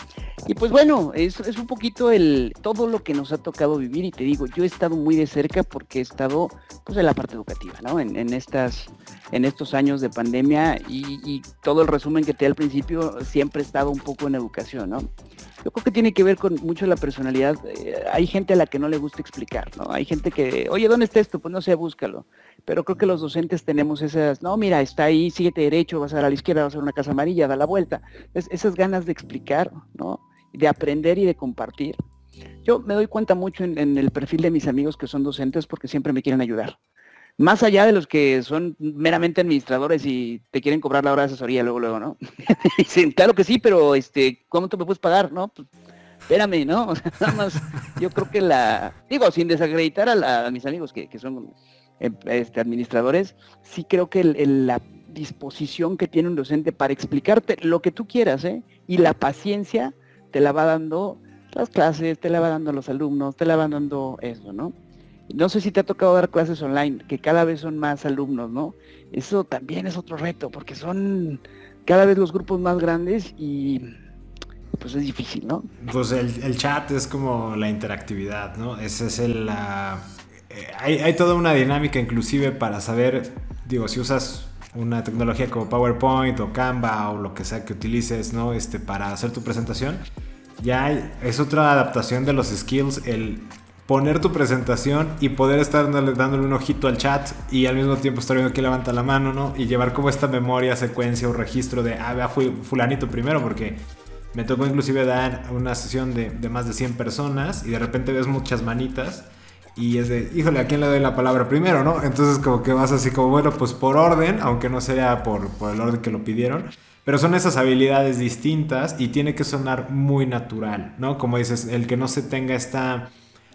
y pues bueno, es, es un poquito el todo lo que nos ha tocado vivir y te digo, yo he estado muy de cerca porque he estado pues en la parte educativa, ¿no? En, en estas en estos años de pandemia y, y, todo el resumen que te di al principio siempre he estado un poco en educación, ¿no? Yo creo que tiene que ver con mucho la personalidad. Eh, hay gente a la que no le gusta explicar, ¿no? Hay gente que, oye, ¿dónde está esto? Pues no sé, búscalo. Pero creo que los docentes tenemos esas, no, mira, está ahí, síguete derecho, vas a, la izquierda, vas a una casa amarilla, da la vuelta. esas ganas de explicar, ¿no? De aprender y de compartir. Yo me doy cuenta mucho en el perfil de mis amigos que son docentes porque siempre me quieren ayudar más allá de los que son meramente administradores y te quieren cobrar la hora de asesoría luego, luego, ¿no? Dicen, claro que sí, pero este, ¿cómo te me puedes pagar? No, pues, espérame, ¿no? O sea, nada más, yo creo que la, digo, sin desacreditar a, mis amigos que, son em, este, administradores, sí creo que la disposición que tiene un docente para explicarte lo que tú quieras, ¿eh? Y la paciencia te la va dando las clases, te la va dando los alumnos, te la van dando eso, ¿no? No sé si te ha tocado dar clases online, que cada vez son más alumnos, ¿no? Eso también es otro reto, porque son cada vez los grupos más grandes y pues es difícil, ¿no? Pues el, chat es como la interactividad, ¿no? Ese es el... Eh, hay, hay, toda una dinámica inclusive para saber, digo, si usas una tecnología como PowerPoint o Canva o lo que sea que utilices, ¿no? Este, para hacer tu presentación, ya es otra adaptación de los skills, el poner tu presentación y poder estar dándole, un ojito al chat y al mismo tiempo estar viendo que levanta la mano, ¿no? Y llevar como esta memoria, secuencia o registro de, ah, vea, fui fulanito primero, porque me tocó inclusive dar una sesión de, más de 100 personas y de repente ves muchas manitas y es de, híjole, ¿a quién le doy la palabra primero, no? Entonces como que vas así como, bueno, pues por orden, aunque no sea por, por el orden que lo pidieron. Pero son esas habilidades distintas y tiene que sonar muy natural, ¿no? Como dices, el que no se tenga esta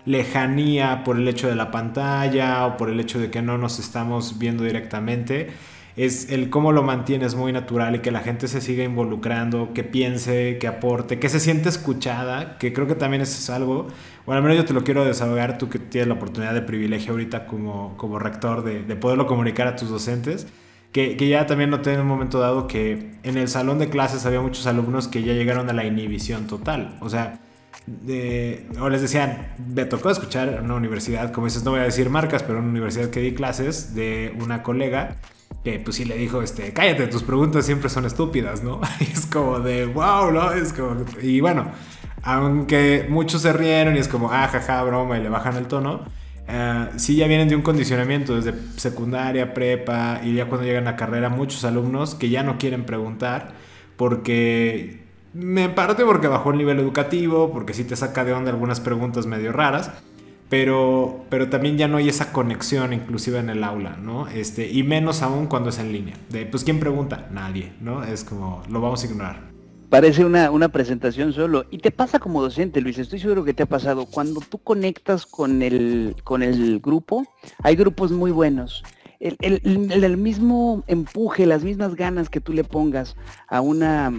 lejanía por el hecho de la pantalla o por el hecho de que no nos estamos viendo directamente. Es el cómo lo mantienes muy natural y que la gente se siga involucrando, que piense, que aporte, que se siente escuchada, que creo que también es algo, bueno, al menos yo te lo quiero desahogar, tú que tienes la oportunidad de privilegio ahorita como, como rector de, de poderlo comunicar a tus docentes, que, que, ya también noté en un momento dado que en el salón de clases había muchos alumnos que ya llegaron a la inhibición total, o sea, o les decían, me tocó escuchar en una universidad, como dices, no voy a decir marcas, pero en una universidad que di clases de una colega que pues sí le dijo, este, cállate, tus preguntas siempre son estúpidas, ¿no? Y es como de, wow, ¿no? Es como, y bueno, aunque muchos se rieron y es como, ah, jaja, broma, y le bajan el tono, uh, sí ya vienen de un condicionamiento desde secundaria, prepa, y ya cuando llegan a carrera, muchos alumnos que ya no quieren preguntar porque me parte porque bajó el nivel educativo, porque sí te saca de onda algunas preguntas medio raras, pero, pero también ya no hay esa conexión inclusive en el aula, ¿no? Este, y menos aún cuando es en línea. De, pues, ¿quién pregunta? Nadie, ¿no? Es como, lo vamos a ignorar. Parece una, una presentación solo. Y te pasa como docente, Luis, estoy seguro que te ha pasado. Cuando tú conectas con el, con el grupo, hay grupos muy buenos. El, el, el, mismo empuje, las mismas ganas que tú le pongas a una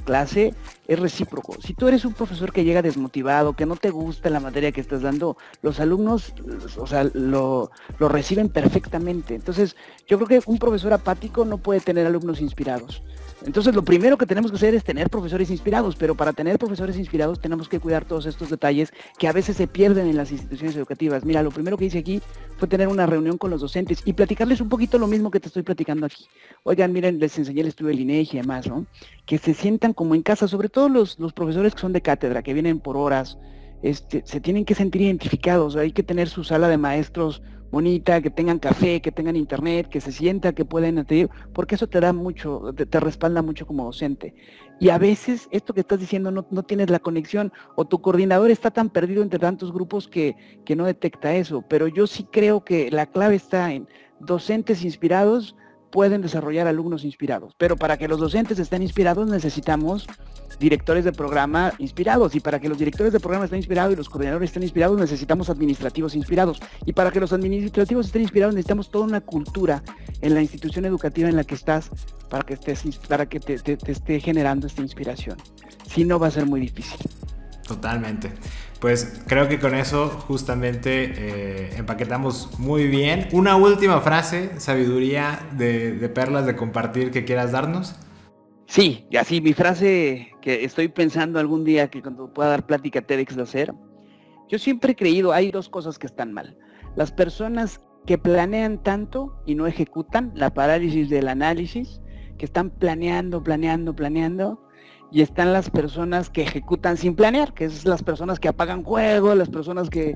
clase es recíproco. Si tú eres un profesor que llega desmotivado, que no te gusta la materia que estás dando, los alumnos, o sea, lo, lo reciben perfectamente. Entonces, yo creo que un profesor apático no puede tener alumnos inspirados. Entonces lo primero que tenemos que hacer es tener profesores inspirados, pero para tener profesores inspirados tenemos que cuidar todos estos detalles que a veces se pierden en las instituciones educativas. Mira, lo primero que hice aquí fue tener una reunión con los docentes y platicarles un poquito lo mismo que te estoy platicando aquí. Oigan, miren, les enseñé el estudio del INEGI y demás, ¿no? Que se sientan como en casa, sobre todo los, los profesores que son de cátedra, que vienen por horas, este, se tienen que sentir identificados, hay que tener su sala de maestros bonita, que tengan café, que tengan internet, que se sienta que pueden atender, porque eso te da mucho, te, respalda mucho como docente. Y a veces esto que estás diciendo no, no, tienes la conexión o tu coordinador está tan perdido entre tantos grupos que, que no detecta eso. Pero yo sí creo que la clave está en docentes inspirados, pueden desarrollar alumnos inspirados. Pero para que los docentes estén inspirados necesitamos directores de programa inspirados. Y para que los directores de programa estén inspirados y los coordinadores estén inspirados necesitamos administrativos inspirados. Y para que los administrativos estén inspirados necesitamos toda una cultura en la institución educativa en la que estás para que, estés, para que te, te esté generando esta inspiración. Si no va a ser muy difícil. Totalmente. Pues creo que con eso justamente eh, empaquetamos muy bien. Una última frase, sabiduría de, perlas de compartir que quieras darnos. Sí, y así mi frase que estoy pensando algún día que cuando pueda dar plática TEDx de hacer. Yo siempre he creído, hay dos cosas que están mal. Las personas que planean tanto y no ejecutan, la parálisis del análisis, que están planeando, planeando, planeando, y están las personas que ejecutan sin planear, que es las personas que apagan juego, las personas que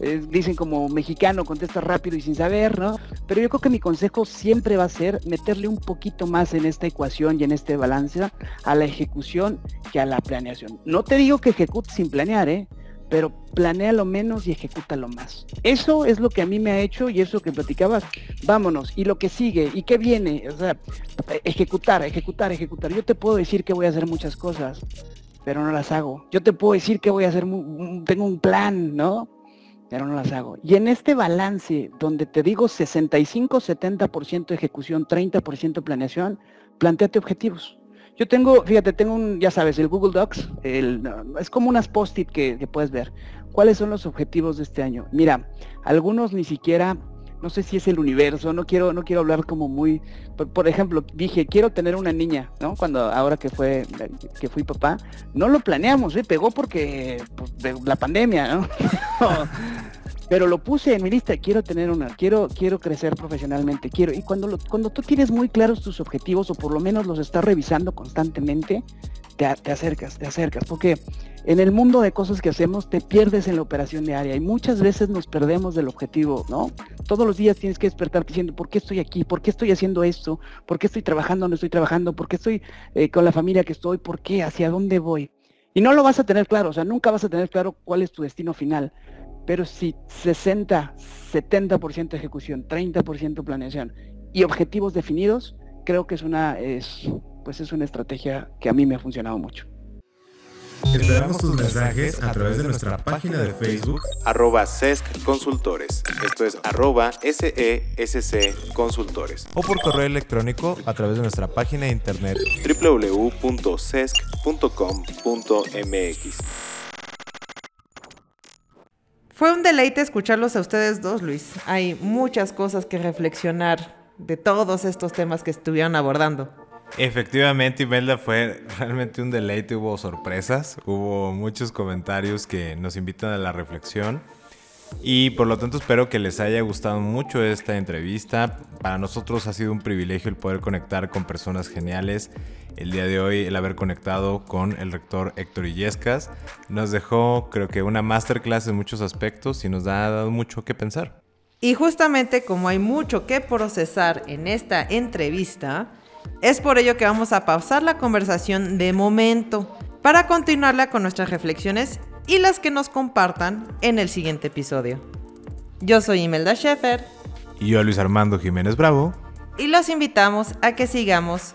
eh, dicen como mexicano, contesta rápido y sin saber, ¿no? Pero yo creo que mi consejo siempre va a ser meterle un poquito más en esta ecuación y en este balance a la ejecución que a la planeación. No te digo que ejecutes sin planear, ¿eh? Pero planea lo menos y ejecuta lo más. Eso es lo que a mí me ha hecho y eso que platicabas, vámonos, y lo que sigue, y qué viene, o sea, ejecutar, ejecutar, ejecutar. Yo te puedo decir que voy a hacer muchas cosas, pero no las hago. Yo te puedo decir que voy a hacer, tengo un plan, ¿no? Pero no las hago. Y en este balance, donde te digo 65-70% ejecución, 30% planeación, planteate objetivos. Yo tengo, fíjate, tengo un, ya sabes, el Google Docs, es como unas post-it que, puedes ver. ¿Cuáles son los objetivos de este año? Mira, algunos ni siquiera, no sé si es el universo, no quiero, no quiero hablar como muy, por, ejemplo, dije, quiero tener una niña, ¿no? Cuando, ahora que fue, que fui papá, no lo planeamos, ¿eh? pegó porque, pues, la pandemia, ¿no? pero lo puse en mi lista, quiero tener una, quiero, quiero crecer profesionalmente, quiero, y cuando, cuando tú tienes muy claros tus objetivos, o por lo menos los estás revisando constantemente, te, te, acercas, te acercas, porque en el mundo de cosas que hacemos te pierdes en la operación diaria y muchas veces nos perdemos del objetivo, ¿no? Todos los días tienes que despertar diciendo, ¿por qué estoy aquí? ¿Por qué estoy haciendo esto? ¿Por qué estoy trabajando donde estoy trabajando? ¿Por qué estoy eh, con la familia que estoy? ¿Por qué? ¿Hacia dónde voy? Y no lo vas a tener claro, o sea, nunca vas a tener claro cuál es tu destino final pero si 60, 70% ejecución, 30% planeación y objetivos definidos, creo que es una, es, pues es una estrategia que a mí me ha funcionado mucho. Esperamos tus mensajes a través de nuestra página de Facebook arroba SESC Consultores. Esto es arroba SESC Consultores. O por correo electrónico a través de nuestra página de internet www.sesc.com.mx. Fue un deleite escucharlos a ustedes dos, Luis. Hay muchas cosas que reflexionar de todos estos temas que estuvieron abordando. Efectivamente, Imelda, fue realmente un deleite, hubo sorpresas, hubo muchos comentarios que nos invitan a la reflexión y por lo tanto espero que les haya gustado mucho esta entrevista. Para nosotros ha sido un privilegio el poder conectar con personas geniales el día de hoy el haber conectado con el rector Héctor Illescas. Nos dejó, creo que, una masterclass en muchos aspectos y nos ha dado mucho que pensar. Y justamente como hay mucho que procesar en esta entrevista, es por ello que vamos a pausar la conversación de momento para continuarla con nuestras reflexiones y las que nos compartan en el siguiente episodio. Yo soy Imelda Schaefer. Y yo Luis Armando Jiménez Bravo. Y los invitamos a que sigamos